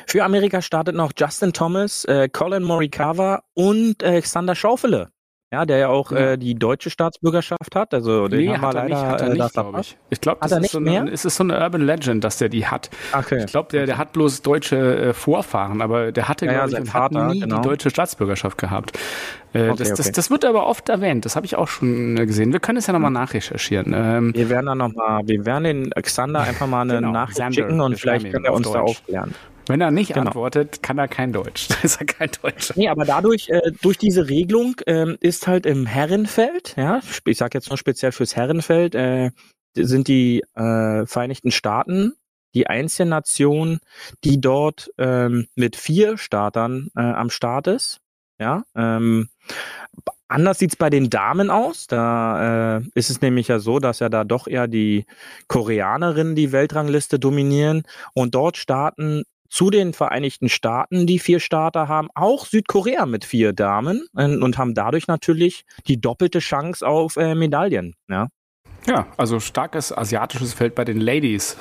S3: für Amerika startet noch Justin Thomas, äh, Colin Morikawa und äh, Xander Schaufele. Ja, der ja auch
S2: Ja.
S3: äh, die deutsche Staatsbürgerschaft hat. Also den
S2: Nee,
S3: haben wir
S2: hat er
S3: leider
S2: nicht, hat er
S3: äh, da
S2: nicht, glaube
S3: verpasst.
S2: ich. Ich glaube,
S3: Hat
S2: das ist so, eine, ist so eine Urban Legend, dass der die hat.
S3: Okay.
S2: Ich glaube, der, der hat bloß deutsche äh, Vorfahren, aber der hatte,
S3: Ja, ja,
S2: glaube ich,
S3: sein
S2: und
S3: Vater,
S2: hat nie
S3: genau.
S2: die deutsche Staatsbürgerschaft gehabt. Äh,
S3: Okay,
S2: das, das,
S3: okay.
S2: das wird aber oft erwähnt. Das habe ich auch schon äh, gesehen. Wir können es ja nochmal nachrecherchieren. Ähm,
S3: Wir werden dann noch mal, wir werden den Xander einfach mal eine
S2: Genau,
S3: Nachricht schicken
S2: wir
S3: und vielleicht er
S2: auf
S3: uns da
S2: Deutsch.
S3: aufklären.
S2: Wenn er nicht
S3: genau.
S2: antwortet, kann er kein Deutsch. Da ist er kein Deutscher.
S3: Nee, aber dadurch, äh, durch diese Regelung ähm, ist halt im Herrenfeld, ja, ich sage jetzt nur speziell fürs Herrenfeld, äh, sind die äh, Vereinigten Staaten die einzige Nation, die dort ähm, mit vier Startern äh, am Start ist. Ja, ähm, anders sieht's bei den Damen aus. Da äh, ist es nämlich ja so, dass ja da doch eher die Koreanerinnen die Weltrangliste dominieren und dort starten zu den Vereinigten Staaten, die vier Starter haben, auch Südkorea mit vier Damen äh, und haben dadurch natürlich die doppelte Chance auf äh, Medaillen. Ja.
S2: Ja, also starkes asiatisches Feld bei den Ladies.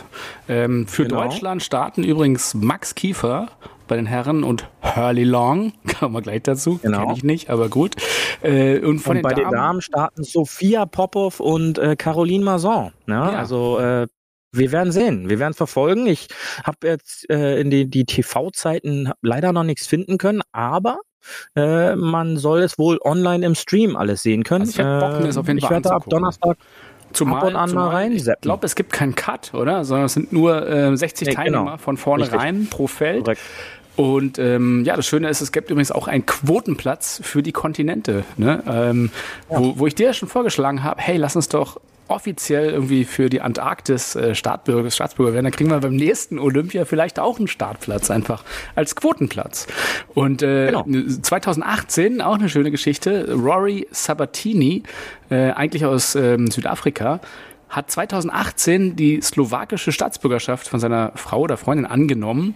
S2: Ähm, für
S3: Genau.
S2: Deutschland starten übrigens Max Kiefer bei den Herren und Hurley Long, kommen wir gleich dazu,
S3: Genau.
S2: kenne ich nicht, aber gut. Äh, und von
S3: und bei den Damen starten Sophia Popov und äh, Caroline Mazon. Ja,
S2: Ja.
S3: Also äh, wir werden sehen, wir werden verfolgen. Ich habe jetzt äh, in die, die TV-Zeiten leider noch nichts finden können, aber äh, man soll es wohl online im Stream alles sehen können.
S2: Also ich hab Bock, das auf jeden
S3: ich
S2: Fall
S3: werde ab. Donnerstag
S2: Zumal,
S3: ab und an mal
S2: zumal Ich glaube, es gibt keinen Cut, oder? Sondern es sind nur äh, 60
S3: Nee,
S2: Teilnehmer
S3: genau.
S2: von vorne
S3: Richtig.
S2: rein pro Feld.
S3: Korrekt.
S2: Und ähm, ja, das Schöne ist, es gibt übrigens auch einen Quotenplatz für die Kontinente, ne? ähm, wo, wo ich dir ja schon vorgeschlagen habe, hey, lass uns doch offiziell irgendwie für die Antarktis äh, Staatsbürger, Staatsbürger werden, dann kriegen wir beim nächsten Olympia vielleicht auch einen Startplatz einfach als Quotenplatz. Und äh,
S3: Genau.
S2: 2018, auch eine schöne Geschichte, Rory Sabatini, äh, eigentlich aus ähm, Südafrika, hat 2018 die slowakische Staatsbürgerschaft von seiner Frau oder Freundin angenommen,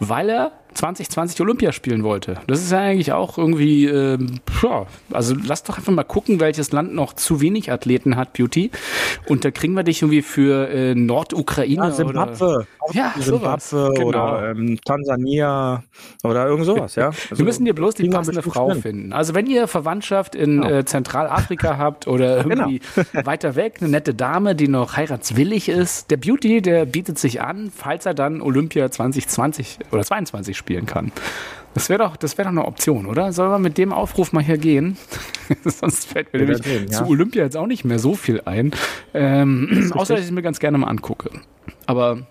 S2: weil er 2020 Olympia spielen wollte. Das ist ja eigentlich auch irgendwie, ähm, ja, also lass doch einfach mal gucken, welches Land noch zu wenig Athleten hat, Beauty. Und da kriegen wir dich irgendwie für äh, Nordukraine
S3: Ja,
S2: oder
S3: Zimbabwe.
S2: Ja.
S3: Zimbabwe
S2: Genau.
S3: oder ähm, Tansania oder irgend sowas, ja. Also,
S2: Wir müssen dir bloß die passende Frau
S3: hin.
S2: finden. Also wenn ihr Verwandtschaft in äh, Zentralafrika habt oder
S3: Genau.
S2: irgendwie weiter weg, eine nette Dame, die noch heiratswillig ist, der Beauty, der bietet sich an, falls er dann Olympia 2020 oder 22 spielen kann. Das wäre doch, das wäre doch eine Option, oder? Sollen wir mit dem Aufruf mal hier gehen? Sonst fällt mir nämlich
S3: sehen, ja.
S2: zu Olympia jetzt auch nicht mehr so viel ein. Ähm, außer, dass ich es mir ganz gerne mal angucke. Aber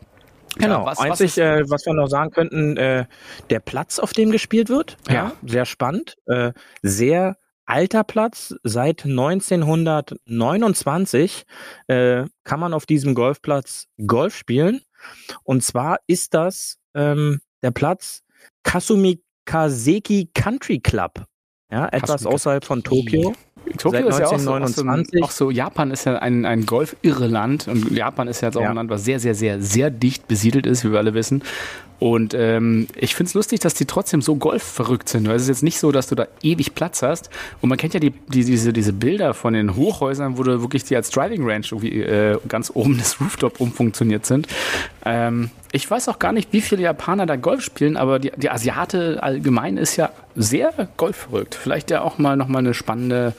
S3: Genau,
S2: ja, was, was
S3: einzig,
S2: ist,
S3: äh, was wir noch sagen könnten, äh, der Platz, auf dem gespielt wird, ja,
S2: Ja.
S3: sehr spannend, äh, sehr alter Platz, seit 1929 äh, kann man auf diesem Golfplatz Golf spielen und zwar ist das ähm, der Platz Kasumikaseki Country Club. Ja, etwas außerhalb von Tokio.
S2: Tokio ist ja auch so, auch, so,
S3: 1929.
S2: auch so, Japan ist ja ein, ein Golf-Irre-Land und Japan ist ja jetzt auch
S3: Ja.
S2: ein Land, was sehr, sehr, sehr, sehr dicht besiedelt ist, wie wir alle wissen. Und ähm, ich finde es lustig, dass die trotzdem so golfverrückt sind. Weil es ist jetzt nicht so, dass du da ewig Platz hast. Und man kennt ja die, die, diese, diese Bilder von den Hochhäusern, wo du wirklich die als Driving Range irgendwie äh, ganz oben das Rooftop umfunktioniert sind. Ähm, ich weiß auch gar nicht, wie viele Japaner da Golf spielen, aber die, die Asiate allgemein ist ja sehr golfverrückt. Vielleicht ja auch mal nochmal eine spannende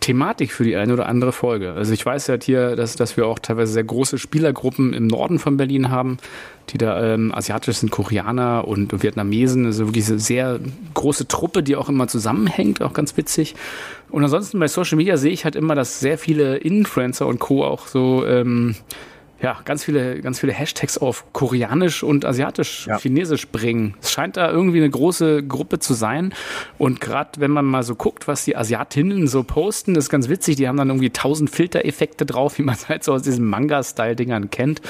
S2: Thematik für die eine oder andere Folge. Also ich weiß ja hier, dass, dass wir auch teilweise sehr große Spielergruppen im Norden von Berlin haben, die da ähm, asiatisch sind, Koreaner und Vietnamesen, also wirklich eine sehr große Truppe, die auch immer zusammenhängt, auch ganz witzig. Und ansonsten bei Social Media sehe ich halt immer, dass sehr viele Influencer und Co. auch so ähm, ja, ganz viele, ganz viele Hashtags auf Koreanisch und Asiatisch,
S3: Ja.
S2: Chinesisch bringen. Es scheint da irgendwie eine große Gruppe zu sein. Und gerade wenn man mal so guckt, was die Asiatinnen so posten, ist ganz witzig. Die haben dann irgendwie tausend Filtereffekte drauf, wie man es halt so aus diesen Manga-Style-Dingern kennt.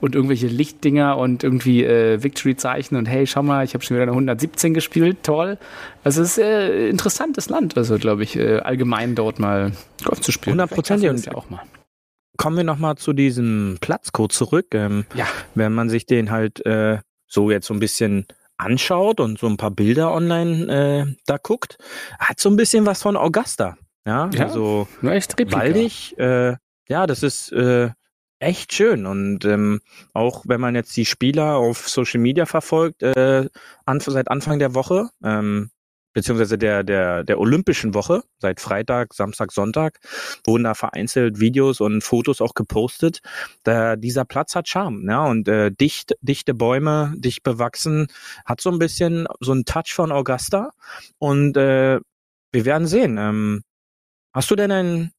S2: Und irgendwelche Lichtdinger und irgendwie äh, Victory-Zeichen. Und hey, schau mal, ich habe schon wieder eine 117 gespielt. Toll. Also es ist äh, interessantes Land, also glaube ich, äh, allgemein dort mal Golf zu spielen.
S3: Hundertprozentig.
S2: Vielleicht darf man das ja auch mal.
S3: Kommen wir nochmal zu diesem Platzcode zurück. Ähm,
S2: Ja.
S3: wenn man sich den halt äh, so jetzt so ein bisschen anschaut und so ein paar Bilder online äh, da guckt, hat so ein bisschen was von Augusta. Ja,
S2: Ja.
S3: also
S2: echt Replika.
S3: waldig. Äh, ja, das ist äh, echt schön. Und ähm, auch wenn man jetzt die Spieler auf Social Media verfolgt, äh, an, seit Anfang der Woche, ähm, beziehungsweise der, der, der Olympischen Woche, seit Freitag, Samstag, Sonntag, wurden da vereinzelt Videos und Fotos auch gepostet. Da, dieser Platz hat Charme, ja, und äh, dicht, dichte Bäume, dicht bewachsen, hat so ein bisschen so einen Touch von Augusta. Und äh, wir werden sehen. Ähm, hast du denn einen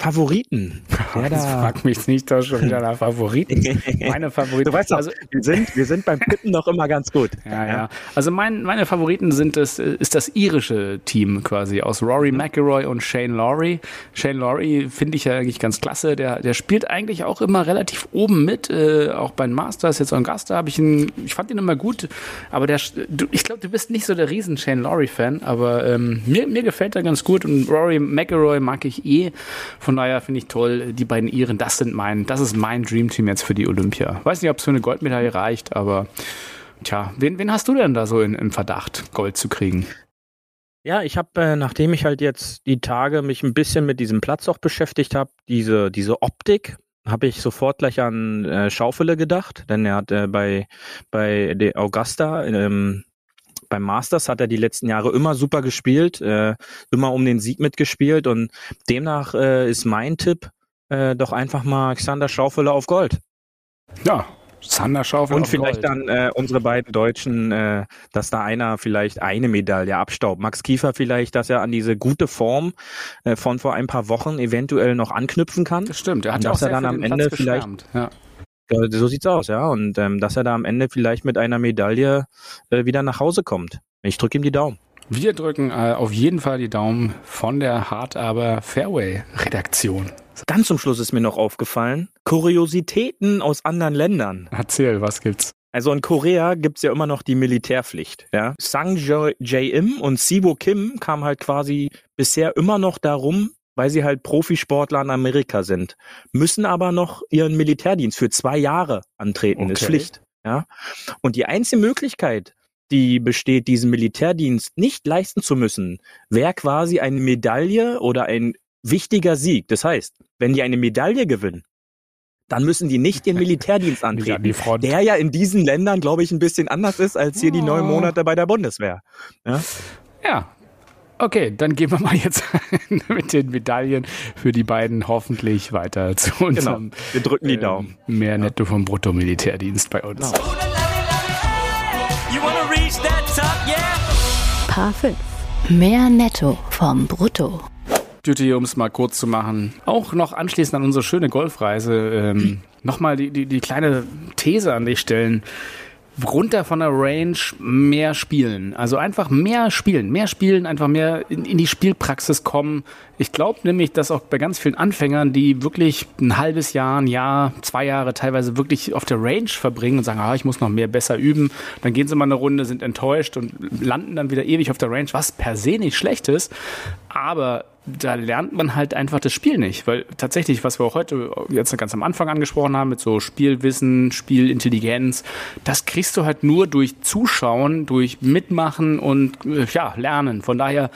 S3: Favoriten? Wer
S2: Das
S3: da-
S2: fragt mich nicht, da schon wieder nach Favoriten. Meine Favoriten.
S3: Du weißt doch,
S2: also,
S3: wir sind, wir sind beim Tippen noch immer ganz gut.
S2: ja, ja. Also mein, meine Favoriten sind das, ist das irische Team quasi aus Rory McIlroy und Shane Lowry. Shane Lowry finde ich ja eigentlich ganz klasse. Der, der spielt eigentlich auch immer relativ oben mit. Äh, auch bei den Masters, jetzt Augusta habe ich ihn, ich fand ihn immer gut. Aber der, du, ich glaube, du bist nicht so der riesen Shane Lowry-Fan, aber ähm, mir, mir gefällt er ganz gut und Rory McIlroy mag ich eh. Von daher finde ich toll, die beiden Iren, das sind mein, das ist mein Dreamteam jetzt für die Olympia. Weiß nicht, ob es für eine Goldmedaille reicht, aber tja, wen, wen hast du denn da so in, im Verdacht, Gold zu kriegen?
S3: Ja, ich habe, äh, nachdem ich halt jetzt die Tage mich ein bisschen mit diesem Platz auch beschäftigt habe, diese, diese Optik, habe ich sofort gleich an äh, Schaufele gedacht, denn er hat äh, bei, bei der Augusta, ähm, beim Masters hat er die letzten Jahre immer super gespielt, äh, immer um den Sieg mitgespielt und demnach äh, ist mein Tipp äh, doch einfach mal Alexander Schaufele auf Gold.
S2: Ja, Sander Schaufel
S3: Und vielleicht
S2: Gold.
S3: dann äh, unsere beiden Deutschen, äh, dass da einer vielleicht eine Medaille abstaubt. Max Kiefer vielleicht, dass er an diese gute Form äh, von vor ein paar Wochen eventuell noch anknüpfen kann.
S2: Das stimmt, er hat
S3: Und
S2: ja auch
S3: dass er
S2: sehr
S3: dann
S2: für
S3: am Ende vielleicht-.
S2: Ja.
S3: So sieht's aus, ja. Und ähm, dass er da am Ende vielleicht mit einer Medaille äh, wieder nach Hause kommt. Ich drücke ihm die Daumen.
S2: Wir drücken äh, auf jeden Fall die Daumen von der Hard Aber Fairway Redaktion.
S3: Ganz zum Schluss ist mir noch aufgefallen, Kuriositäten aus anderen Ländern.
S2: Erzähl, was gibt's?
S3: Also in Korea gibt's ja immer noch die Militärpflicht. Ja? Sang Jo- Jae-im und Sibo Kim kamen halt quasi bisher immer noch darum, weil sie halt Profisportler in Amerika sind, müssen aber noch ihren Militärdienst für zwei Jahre antreten, ist
S2: Okay.
S3: Pflicht. Ja? Und die einzige Möglichkeit, die besteht, diesen Militärdienst nicht leisten zu müssen, wäre quasi eine Medaille oder ein wichtiger Sieg. Das heißt, wenn die eine Medaille gewinnen, dann müssen die nicht den Militärdienst
S2: an
S3: antreten
S2: die Front.
S3: der ja in diesen Ländern, glaube ich, ein bisschen anders ist als hier die neun
S2: Oh.
S3: Monate bei der Bundeswehr. Ja?
S2: Ja. Okay, dann gehen wir mal jetzt mit den Medaillen für die beiden hoffentlich weiter zu unserem
S3: Wir drücken die
S2: ähm,
S3: Daumen.
S2: mehr Netto vom Brutto-Militärdienst bei uns.
S3: Genau.
S1: Paar 5. Mehr Netto vom Brutto.
S2: Duty, um es mal kurz zu machen, auch noch anschließend an unsere schöne Golfreise, ähm, nochmal die, die, die kleine These an dich stellen. Runter von der Range mehr spielen. Also einfach mehr spielen, mehr spielen, einfach mehr in, in die Spielpraxis kommen. Ich glaube nämlich, dass auch bei ganz vielen Anfängern, die wirklich ein halbes Jahr, ein Jahr, zwei Jahre teilweise wirklich auf der Range verbringen und sagen, ah, ich muss noch mehr besser üben, dann gehen sie mal eine Runde, sind enttäuscht und landen dann wieder ewig auf der Range, was per se nicht schlecht ist. Aber da lernt man halt einfach das Spiel nicht, weil tatsächlich, was wir auch heute jetzt ganz am Anfang angesprochen haben, mit so Spielwissen, Spielintelligenz, das kriegst du halt nur durch Zuschauen, durch Mitmachen und äh, ja, Lernen. Von daher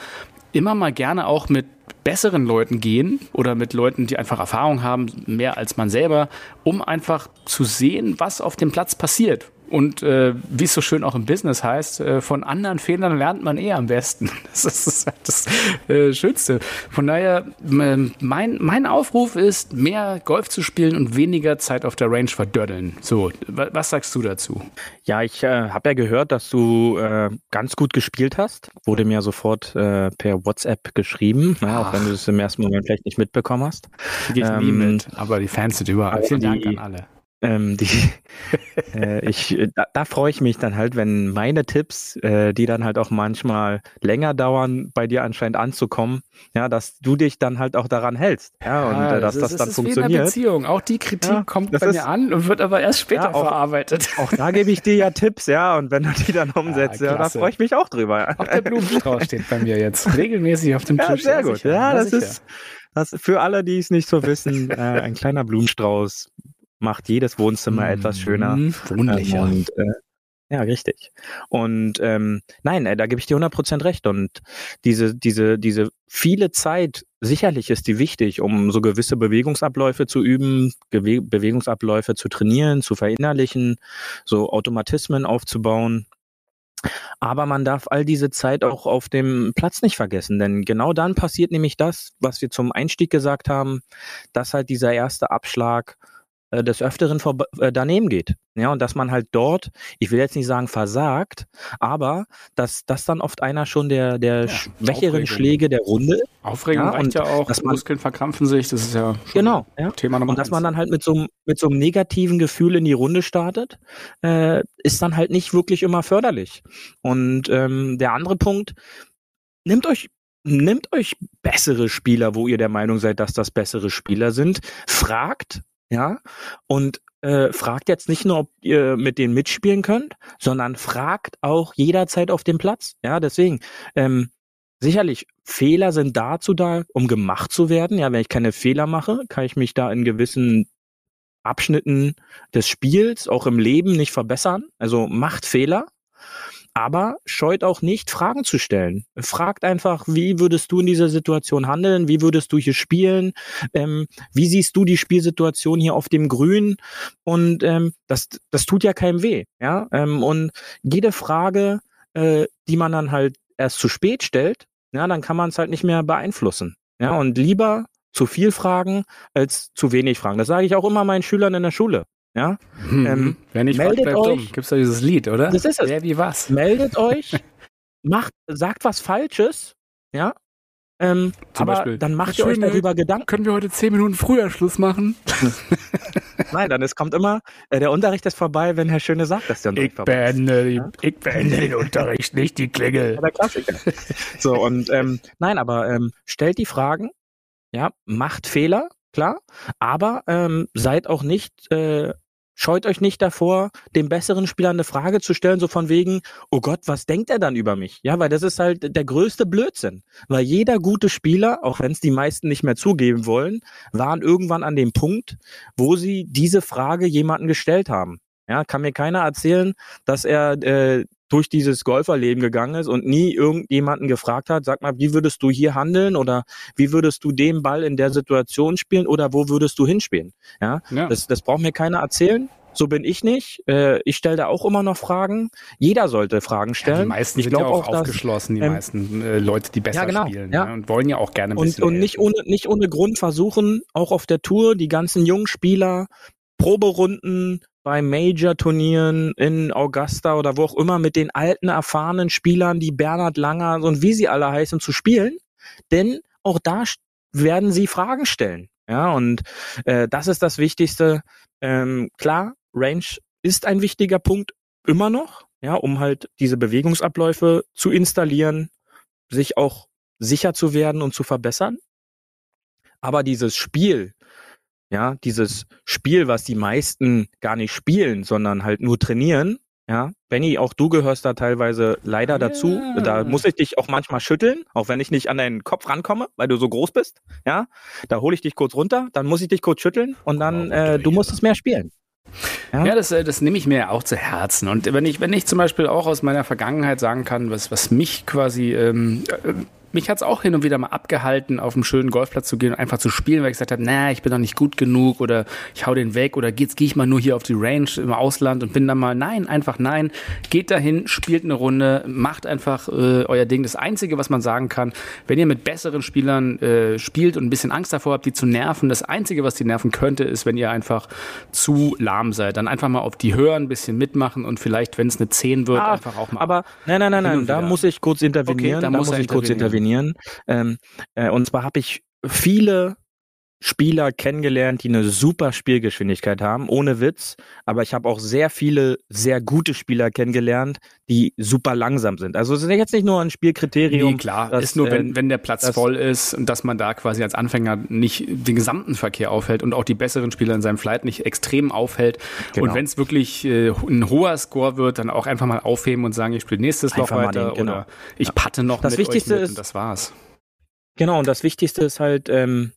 S2: immer mal gerne auch mit besseren Leuten gehen oder mit Leuten, die einfach Erfahrung haben, mehr als man selber, um einfach zu sehen, was auf dem Platz passiert. Und äh, wie es so schön auch im Business heißt, äh, von anderen Fehlern lernt man eh am besten. Das ist das äh, Schönste. Von daher, ähm, mein, mein Aufruf ist, mehr Golf zu spielen und weniger Zeit auf der Range verdöddeln. So, was sagst du dazu?
S3: Ja, ich äh, habe ja gehört, dass du äh, ganz gut gespielt hast. Wurde mir sofort äh, per WhatsApp geschrieben, ja, auch wenn du es im ersten Moment vielleicht nicht mitbekommen hast.
S2: Geht ähm, nie mit, aber die Fans sind überall. Vielen Dank an alle.
S3: Ähm, die, äh, ich, da, da freue ich mich dann halt, wenn meine Tipps, äh, die dann halt auch manchmal länger dauern, bei dir anscheinend anzukommen, ja, dass du dich dann halt auch daran hältst, ja, und
S2: Ja,
S3: äh, dass
S2: ist-
S3: das,
S2: ist-
S3: dann
S2: ist Wie in
S3: funktioniert.
S2: einer Beziehung. Auch die Kritik
S3: Ja,
S2: kommt
S3: das
S2: bei
S3: ist-
S2: mir an und wird aber erst später
S3: Ja, auch-
S2: verarbeitet.
S3: Auch da gebe ich dir ja Tipps, ja, und wenn du die dann umsetzt, ja, da freue ich mich auch drüber.
S2: Auch der Blumenstrauß steht bei mir jetzt regelmäßig auf dem
S3: Ja,
S2: Tisch.
S3: sehr gut.
S2: sicher.
S3: Ja, das
S2: sicher.
S3: ist das für alle, die es nicht so wissen, äh, ein kleiner Blumenstrauß macht jedes Wohnzimmer etwas schöner.
S2: Mhm, Wohnlicher.
S3: Ähm, und, äh, ja, richtig. Und ähm, nein, äh, da gebe ich dir 100% recht. Und diese, diese, diese viele Zeit, sicherlich ist die wichtig, um so gewisse Bewegungsabläufe zu üben, Gewe Bewegungsabläufe zu trainieren, zu verinnerlichen, so Automatismen aufzubauen. Aber man darf all diese Zeit auch auf dem Platz nicht vergessen, denn genau dann passiert nämlich das, was wir zum Einstieg gesagt haben, dass halt dieser erste Abschlag äh, des Öfteren vor, äh, daneben geht. Ja, und dass man halt dort, ich will jetzt nicht sagen versagt, aber dass das dann oft einer schon der, der schwächeren
S2: Aufregung.
S3: Schläge der Runde ist.
S2: Aufregung
S3: Ja,
S2: reicht
S3: und
S2: ja auch,
S3: dass man-
S2: Muskeln verkrampfen sich, das ist ja
S3: Genau, ja.
S2: Thema Nummer
S3: Und dass
S2: eins.
S3: man dann halt mit so, einem- mit so einem negativen Gefühl in die Runde startet, äh, ist dann halt nicht wirklich immer förderlich. Und ähm, der andere Punkt, nehmt euch Nehmt euch bessere Spieler, wo ihr der Meinung seid, dass das bessere Spieler sind. Fragt, ja, und äh, fragt jetzt nicht nur, ob ihr mit denen mitspielen könnt, sondern fragt auch jederzeit auf dem Platz. Ja, deswegen, ähm, sicherlich, Fehler sind dazu da, um gemacht zu werden. Ja, wenn ich keine Fehler mache, kann ich mich da in gewissen Abschnitten des Spiels, auch im Leben nicht verbessern. Also macht Fehler, aber scheut auch nicht, Fragen zu stellen. Fragt einfach, wie würdest du in dieser Situation handeln? Wie würdest du hier spielen? Ähm, wie siehst du die Spielsituation hier auf dem Grün? Und ähm, das, das tut ja keinem weh. Ja? Ähm, und jede Frage, äh, die man dann halt erst zu spät stellt, ja, dann kann man es halt nicht mehr beeinflussen. Ja, und lieber zu viel fragen als zu wenig fragen. Das sage ich auch immer meinen Schülern in der Schule. Ja,
S2: Mhm.
S3: ähm,
S2: Wer nicht fragt,
S3: meldet
S2: bleibt
S3: euch.
S2: dumm. Gibt's da dieses Lied, oder?
S3: Das ist es.
S2: Wer wie was.
S3: meldet euch, macht, sagt was Falsches, ja, ähm,
S2: Zum
S3: aber
S2: Beispiel,
S3: dann macht
S2: "Das
S3: ihr euch darüber Gedanken.
S2: Können wir heute zehn Minuten früher Schluss machen?
S3: Nein, dann es kommt immer, äh, der Unterricht ist vorbei, wenn Herr Schöne sagt, dass der Unterricht
S2: Ich
S3: vorbei ist.
S2: beende, die, ich beende den Unterricht, nicht die Klingel.
S3: Ja, der Klassiker. so, und ähm, nein, aber ähm, stellt die Fragen, ja, macht Fehler, klar, aber ähm, seid auch nicht, äh, scheut euch nicht davor, dem besseren Spieler eine Frage zu stellen, so von wegen, oh Gott, was denkt er dann über mich? Ja, weil das ist halt der größte Blödsinn. Weil jeder gute Spieler, auch wenn es die meisten nicht mehr zugeben wollen, waren irgendwann an dem Punkt, wo sie diese Frage jemanden gestellt haben. Ja, kann mir keiner erzählen, dass er äh, durch dieses Golferleben gegangen ist und nie irgendjemanden gefragt hat, sag mal, wie würdest du hier handeln oder wie würdest du den Ball in der Situation spielen oder wo würdest du hinspielen? Ja,
S2: Ja.
S3: das, das braucht mir keiner erzählen. So bin ich nicht. Äh, ich stelle da auch immer noch Fragen. Jeder sollte Fragen
S2: Ja,
S3: stellen.
S2: die meisten
S3: ich
S2: sind ja auch,
S3: auch, dass
S2: aufgeschlossen, die
S3: ähm,
S2: meisten äh, Leute, die besser
S3: ja, genau,
S2: spielen
S3: ja.
S2: ne? und wollen ja auch gerne ein
S3: und,
S2: bisschen
S3: und nicht
S2: helfen.
S3: ohne nicht ohne Grund versuchen, auch auf der Tour die ganzen jungen Spieler Proberunden bei Major-Turnieren in Augusta oder wo auch immer mit den alten, erfahrenen Spielern, die Bernhard Langer und wie sie alle heißen, zu spielen. Denn auch da werden sie Fragen stellen. Ja, und äh, das ist das Wichtigste. Ähm, klar, Range ist ein wichtiger Punkt immer noch, ja, um halt diese Bewegungsabläufe zu installieren, sich auch sicher zu werden und zu verbessern. Aber dieses Spiel, ja, dieses Spiel, was die meisten gar nicht spielen, sondern halt nur trainieren, ja, Benny, auch du gehörst da teilweise leider dazu.
S2: Ja.
S3: Da muss ich dich auch manchmal schütteln, auch wenn ich nicht an deinen Kopf rankomme, weil du so groß bist. Ja, da hole ich dich kurz runter, dann muss ich dich kurz schütteln und dann äh, du musst es mehr spielen.
S2: Ja, das, äh, das nehme ich mir auch zu Herzen. Und wenn ich, wenn ich zum Beispiel auch aus meiner Vergangenheit sagen kann, was, was mich quasi, ähm, äh, mich hat es auch hin und wieder mal abgehalten, auf einen schönen Golfplatz zu gehen und einfach zu spielen, weil ich gesagt habe, na, ich bin noch nicht gut genug oder ich hau den weg oder jetzt gehe ich mal nur hier auf die Range im Ausland und bin dann mal, nein, einfach nein, geht dahin, spielt eine Runde, macht einfach äh, euer Ding. Das Einzige, was man sagen kann, wenn ihr mit besseren Spielern äh, spielt und ein bisschen Angst davor habt, die zu nerven, das Einzige, was die nerven könnte, ist, wenn ihr einfach zu lahm seid. Dann einfach mal auf die hören, ein bisschen mitmachen und vielleicht, wenn es eine 10 wird,
S3: Ah,
S2: einfach auch mal.
S3: Aber nein, nein, nein, nein, da muss ich kurz intervenieren.
S2: Okay, da
S3: da
S2: muss
S3: muss ich kurz
S2: intervenieren.
S3: Intervenieren. Ähm, äh, und zwar habe ich viele Spieler kennengelernt, die eine super Spielgeschwindigkeit haben, ohne Witz. Aber ich habe auch sehr viele sehr gute Spieler kennengelernt, die super langsam sind. Also es ist jetzt nicht nur ein Spielkriterium.
S2: Nee, klar,
S3: dass,
S2: ist nur, wenn,
S3: äh,
S2: wenn der Platz voll ist und dass man da quasi als Anfänger nicht den gesamten Verkehr aufhält und auch die besseren Spieler in seinem Flight nicht extrem aufhält.
S3: Genau.
S2: Und wenn es wirklich äh, ein hoher Score wird, dann auch einfach mal aufheben und sagen, ich spiele nächstes Loch weiter
S3: den- genau.
S2: oder ich patte noch
S3: Das
S2: mit
S3: Wichtigste
S2: euch mit
S3: ist-
S2: und das war's.
S3: Genau, und das Wichtigste ist halt, ähm,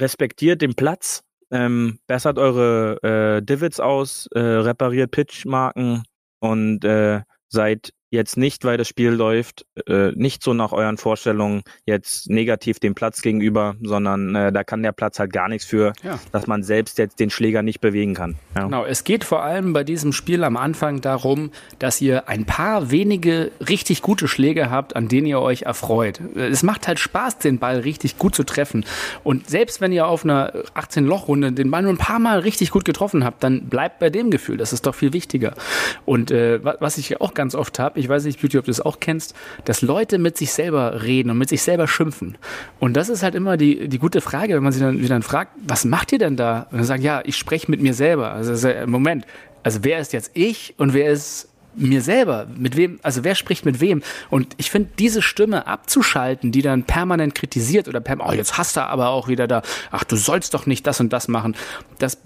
S3: respektiert den Platz, ähm, bessert eure äh, Divots aus, äh, repariert Pitchmarken und äh, seid jetzt nicht, weil das Spiel läuft, äh, nicht so nach euren Vorstellungen jetzt negativ dem Platz gegenüber, sondern äh, da kann der Platz halt gar nichts für,
S2: Ja.
S3: dass man selbst jetzt den Schläger nicht bewegen kann. Ja.
S2: Genau, es geht vor allem bei diesem Spiel am Anfang darum, dass ihr ein paar wenige richtig gute Schläge habt, an denen ihr euch erfreut. Es macht halt Spaß, den Ball richtig gut zu treffen. Und selbst wenn ihr auf einer 18-Loch-Runde den Ball nur ein paar Mal richtig gut getroffen habt, dann bleibt bei dem Gefühl. Das ist doch viel wichtiger. Und äh, wa- was ich auch ganz oft habe, ich weiß nicht, Beauty, ob du das auch kennst, dass Leute mit sich selber reden und mit sich selber schimpfen. Und das ist halt immer die, die gute Frage, wenn man sie dann wieder fragt, was macht ihr denn da? Und dann sagen, ja, ich spreche mit mir selber. Also Moment, also wer ist jetzt ich und wer ist mir selber? Mit wem, also wer spricht mit wem? Und ich finde, diese Stimme abzuschalten, die dann permanent kritisiert oder permanent, oh, jetzt hast du aber auch wieder da, ach, du sollst doch nicht das und das machen. Das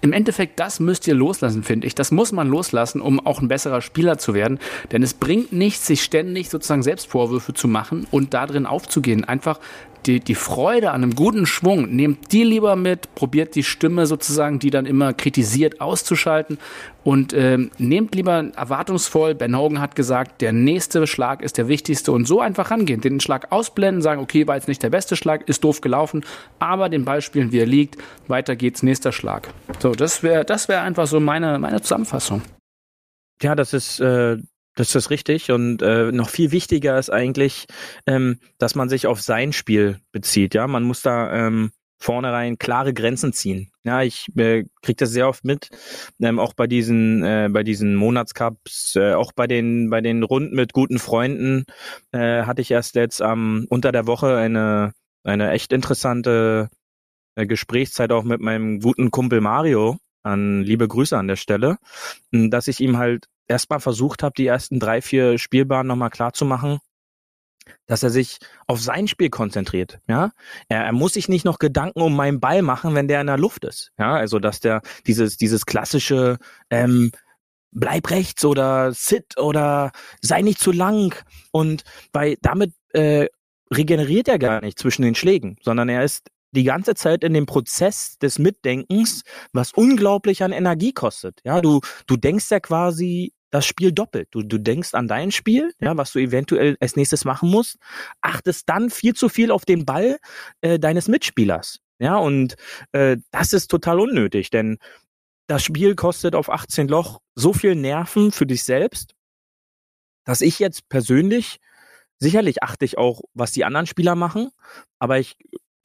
S2: im Endeffekt, das müsst ihr loslassen, finde ich. Das muss man loslassen, um auch ein besserer Spieler zu werden. Denn es bringt nichts, sich ständig sozusagen Selbstvorwürfe zu machen und da drin aufzugehen. Einfach die, die Freude an einem guten Schwung, nehmt die lieber mit, probiert die Stimme sozusagen, die dann immer kritisiert, auszuschalten und ähm, nehmt lieber erwartungsvoll, Ben Hogan hat gesagt, der nächste Schlag ist der wichtigste und so einfach rangehen, den Schlag ausblenden, sagen, okay, war jetzt nicht der beste Schlag, ist doof gelaufen, aber den Ball spielen, wie er liegt, weiter geht's, nächster Schlag. So, das wäre das wäre einfach so meine, meine Zusammenfassung.
S3: Ja, das ist, äh, das ist richtig. Und äh, noch viel wichtiger ist eigentlich, ähm, dass man sich auf sein Spiel bezieht. Ja, man muss da ähm, vornherein klare Grenzen ziehen. Ja, ich äh, kriege das sehr oft mit, ähm, auch bei diesen, äh, bei diesen Monatscups, äh, auch bei den, bei den Runden mit guten Freunden äh, hatte ich erst jetzt am unter der Woche eine, eine echt interessante äh, Gesprächszeit auch mit meinem guten Kumpel Mario. An liebe Grüße an der Stelle, dass ich ihm halt erstmal versucht habe, die ersten drei, vier Spielbahnen nochmal klar zu machen, dass er sich auf sein Spiel konzentriert. Ja, er, er muss sich nicht noch Gedanken um meinen Ball machen, wenn der in der Luft ist. Ja, also dass der dieses dieses klassische ähm, bleib rechts oder sit oder sei nicht zu lang und bei damit äh, regeneriert er gar nicht zwischen den Schlägen, sondern er ist die ganze Zeit in dem Prozess des Mitdenkens, was unglaublich an Energie kostet. Ja, du du denkst ja quasi das Spiel doppelt. Du, du denkst an dein Spiel, ja, was du eventuell als nächstes machen musst, achtest dann viel zu viel auf den Ball äh, deines Mitspielers. Ja, und äh, das ist total unnötig, denn das Spiel kostet auf 18 Loch so viel Nerven für dich selbst, dass ich jetzt persönlich, sicherlich achte ich auch, was die anderen Spieler machen, aber ich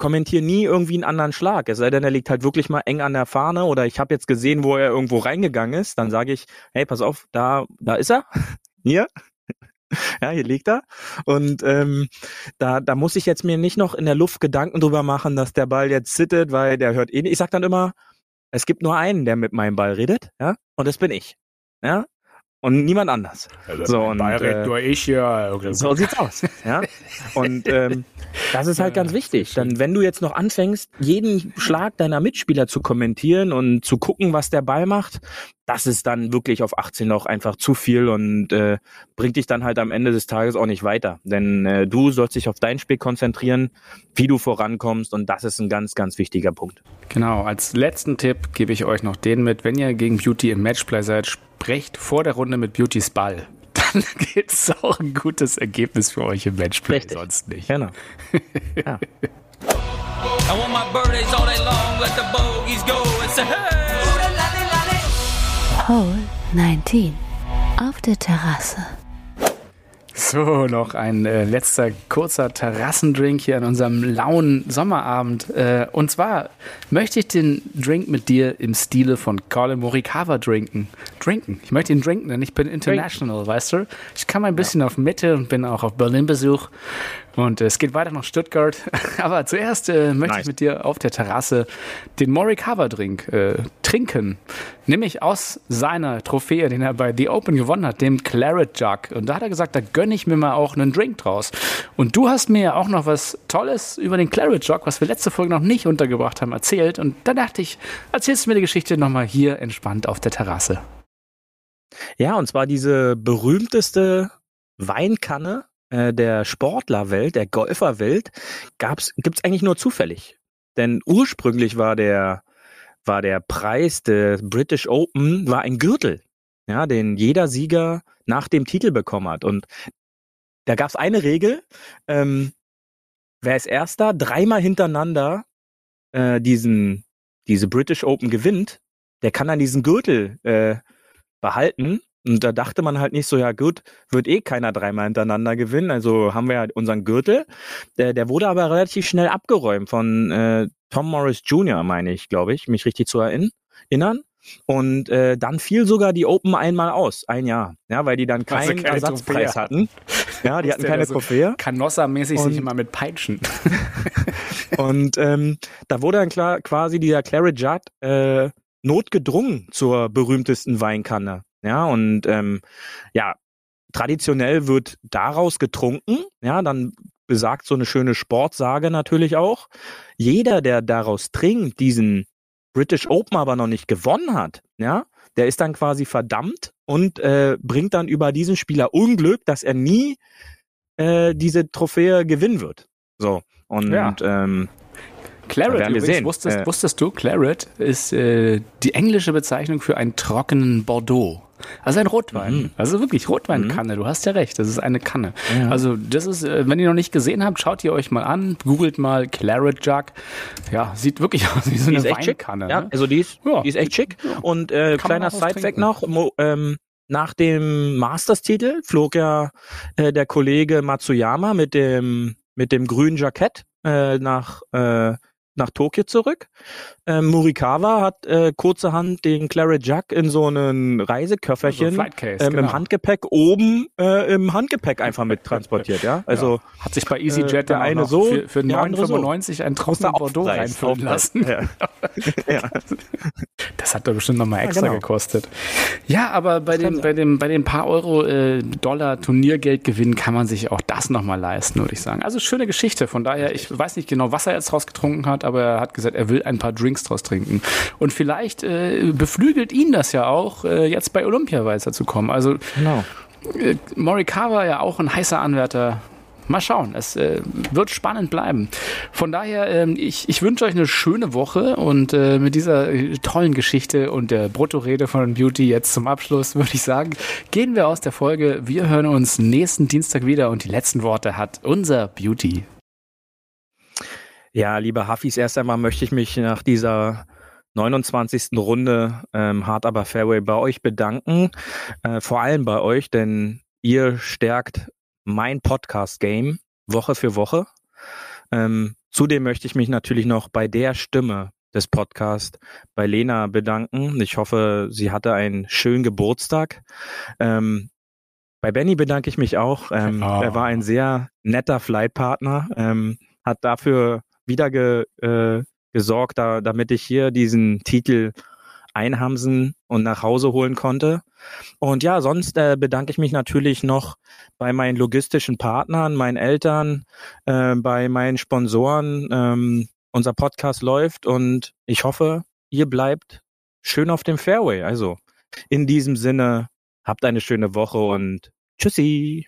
S3: kommentiere nie irgendwie einen anderen Schlag. Es sei denn, er liegt halt wirklich mal eng an der Fahne oder ich habe jetzt gesehen, wo er irgendwo reingegangen ist. Dann sage ich, hey, pass auf, da, da ist er. Hier. Ja, hier liegt er. Und ähm, da, da muss ich jetzt mir nicht noch in der Luft Gedanken drüber machen, dass der Ball jetzt sittet, weil der hört eh nicht. Ich sag dann immer, es gibt nur einen, der mit meinem Ball redet, ja, und das bin ich. Ja. Und niemand anders. So, und, äh,
S2: nur ich ja.
S3: so sieht's aus. Ja? Und ähm, das ist halt ganz wichtig. Dann, wenn du jetzt noch anfängst, jeden Schlag deiner Mitspieler zu kommentieren und zu gucken, was der Ball macht, das ist dann wirklich auf 18 Loch einfach zu viel und äh, bringt dich dann halt am Ende des Tages auch nicht weiter. Denn äh, du sollst dich auf dein Spiel konzentrieren, wie du vorankommst und das ist ein ganz, ganz wichtiger Punkt.
S2: Genau, als letzten Tipp gebe ich euch noch den mit, wenn ihr gegen Beauty im Matchplay seid, sprecht vor der Runde mit Beautys Ball. Dann gibt es auch ein gutes Ergebnis für euch im Matchplay,
S3: Richtig.
S2: sonst nicht.
S3: Genau. ja.
S4: I want my birthdays all day long, let the bogeys go and say, hey!
S1: Hole 19. Auf der Terrasse.
S2: So, noch ein äh, letzter kurzer Terrassendrink hier an unserem lauen Sommerabend. Äh, und zwar möchte ich den Drink mit dir im Stile von Colin Morikawa trinken. Trinken. Ich möchte ihn trinken, denn ich bin international, weißt du? Ich kam ein bisschen auf Mitte und bin auch auf Berlin-Besuch. Und äh, es geht weiter nach Stuttgart. Aber zuerst äh, möchte
S3: Nice.
S2: ich mit dir auf der Terrasse den Morikawa Drink äh, trinken. Nämlich aus seiner Trophäe, den er bei The Open gewonnen hat, dem Claret Jug. Und da hat er gesagt, da gönne ich mir mal auch einen Drink draus. Und du hast mir ja auch noch was Tolles über den Claret Jug, was wir letzte Folge noch nicht untergebracht haben, erzählt. Und da dachte ich, erzählst du mir die Geschichte nochmal hier entspannt auf der Terrasse.
S3: Ja, und zwar diese berühmteste Weinkanne äh, der Sportlerwelt, der Golferwelt, gab's, gibt's eigentlich nur zufällig. Denn ursprünglich war der, war der Preis des British Open war ein Gürtel, ja, den jeder Sieger nach dem Titel bekommen hat. Und da gab's eine Regel, ähm, wer als erster dreimal hintereinander äh, diesen, diese British Open gewinnt, der kann dann diesen Gürtel äh, behalten. Und da dachte man halt nicht so, ja gut, wird eh keiner dreimal hintereinander gewinnen. Also haben wir ja unseren Gürtel. Der, der wurde aber relativ schnell abgeräumt von äh, Tom Morris Jr., meine ich, glaube ich, mich richtig zu erinn- erinnern. Und äh, dann fiel sogar die Open einmal aus, ein Jahr, ja, weil die dann
S2: sie
S3: keinen
S2: keine
S3: Ersatzpreis
S2: Trophäe
S3: hatten. Ja, die hatten keine
S2: da so
S3: Trophäe.
S2: Canossa-mäßig sich immer mit Peitschen.
S3: Und ähm, da wurde dann klar, quasi dieser Claret Judd äh, notgedrungen zur berühmtesten Weinkanne. Ja, und ähm, ja, traditionell wird daraus getrunken. Ja, dann besagt so eine schöne Sportsage natürlich auch. Jeder, der daraus trinkt, diesen British Open aber noch nicht gewonnen hat, ja, der ist dann quasi verdammt und äh, bringt dann über diesen Spieler Unglück, dass er nie äh, diese Trophäe gewinnen wird. So. Und
S2: Ja.
S3: ähm,
S2: Claret,
S3: werden wir
S2: übrigens,
S3: sehen.
S2: Wusstest,
S3: Äh.
S2: wusstest du, Claret ist äh, die englische Bezeichnung für einen trockenen Bordeaux. Also ein Rotwein.
S3: Mhm.
S2: Also wirklich Rotweinkanne. Du hast ja recht, das ist eine Kanne.
S3: Ja.
S2: Also das ist, äh, wenn ihr noch nicht gesehen habt, schaut ihr euch mal an, googelt mal Claret Jug. Ja, sieht wirklich aus wie so
S3: die
S2: eine
S3: ist echt schick.
S2: Weinkanne.
S3: Ja,
S2: ne?
S3: also die ist,
S2: Ja.
S3: die ist echt schick. Und äh,
S2: Kann
S3: kleiner Sidefact noch, Mo, ähm, nach dem Masters-Titel flog ja äh, der Kollege Matsuyama mit dem mit dem grünen Jackett äh, nach äh, nach Tokio zurück. Ähm, Murikawa hat äh, kurzerhand den Claret Jug in so einen Reiseköfferchen
S2: Also Flightcase,
S3: ähm,
S2: genau.
S3: im Handgepäck oben äh, im Handgepäck einfach mit transportiert. Ja, also
S2: Hat sich bei EasyJet
S3: Äh, der eine so,
S2: für, für
S3: der andere so.
S2: 9,95 ein trockenen Bordeaux reinfüllen lassen.
S3: Ja. ja.
S2: Das hat doch bestimmt nochmal extra
S3: genau.
S2: gekostet. Ja, aber bei dem, bei dem, bei den paar Euro äh, Dollar Turniergeld gewinnen kann man sich auch das nochmal leisten, würde ich sagen. Also schöne Geschichte. Von daher, ich weiß nicht genau, was er jetzt draus getrunken hat, aber er hat gesagt, er will ein paar Drinks draus trinken. Und vielleicht äh, beflügelt ihn das ja auch, äh, jetzt bei Olympia weiterzukommen. Also
S3: Genau.
S2: äh, Morikawa ja auch ein heißer Anwärter. Mal schauen, es äh, wird spannend bleiben. Von daher, ähm, ich, ich wünsche euch eine schöne Woche und äh, mit dieser äh, tollen Geschichte und der Bruttorede von Beauty jetzt zum Abschluss würde ich sagen, gehen wir aus der Folge. Wir hören uns nächsten Dienstag wieder und die letzten Worte hat unser Beauty.
S3: Ja, liebe Hafis, erst einmal möchte ich mich nach dieser 29. Runde ähm, Hard Aber Fairway bei euch bedanken. Äh, vor allem bei euch, denn ihr stärkt mein Podcast-Game Woche für Woche. Ähm, zudem möchte ich mich natürlich noch bei der Stimme des Podcasts bei Lena bedanken. Ich hoffe, sie hatte einen schönen Geburtstag. Ähm, bei Benny bedanke ich mich auch. Ähm,
S2: Oh.
S3: Er war ein sehr netter Flightpartner, ähm, hat dafür wieder ge, äh, gesorgt, da, damit ich hier diesen Titel einhamsen und nach Hause holen konnte. Und ja, sonst äh, bedanke ich mich natürlich noch bei meinen logistischen Partnern, meinen Eltern, äh, bei meinen Sponsoren. Ähm, unser Podcast läuft und ich hoffe, ihr bleibt schön auf dem Fairway. Also in diesem Sinne, habt eine schöne Woche und tschüssi.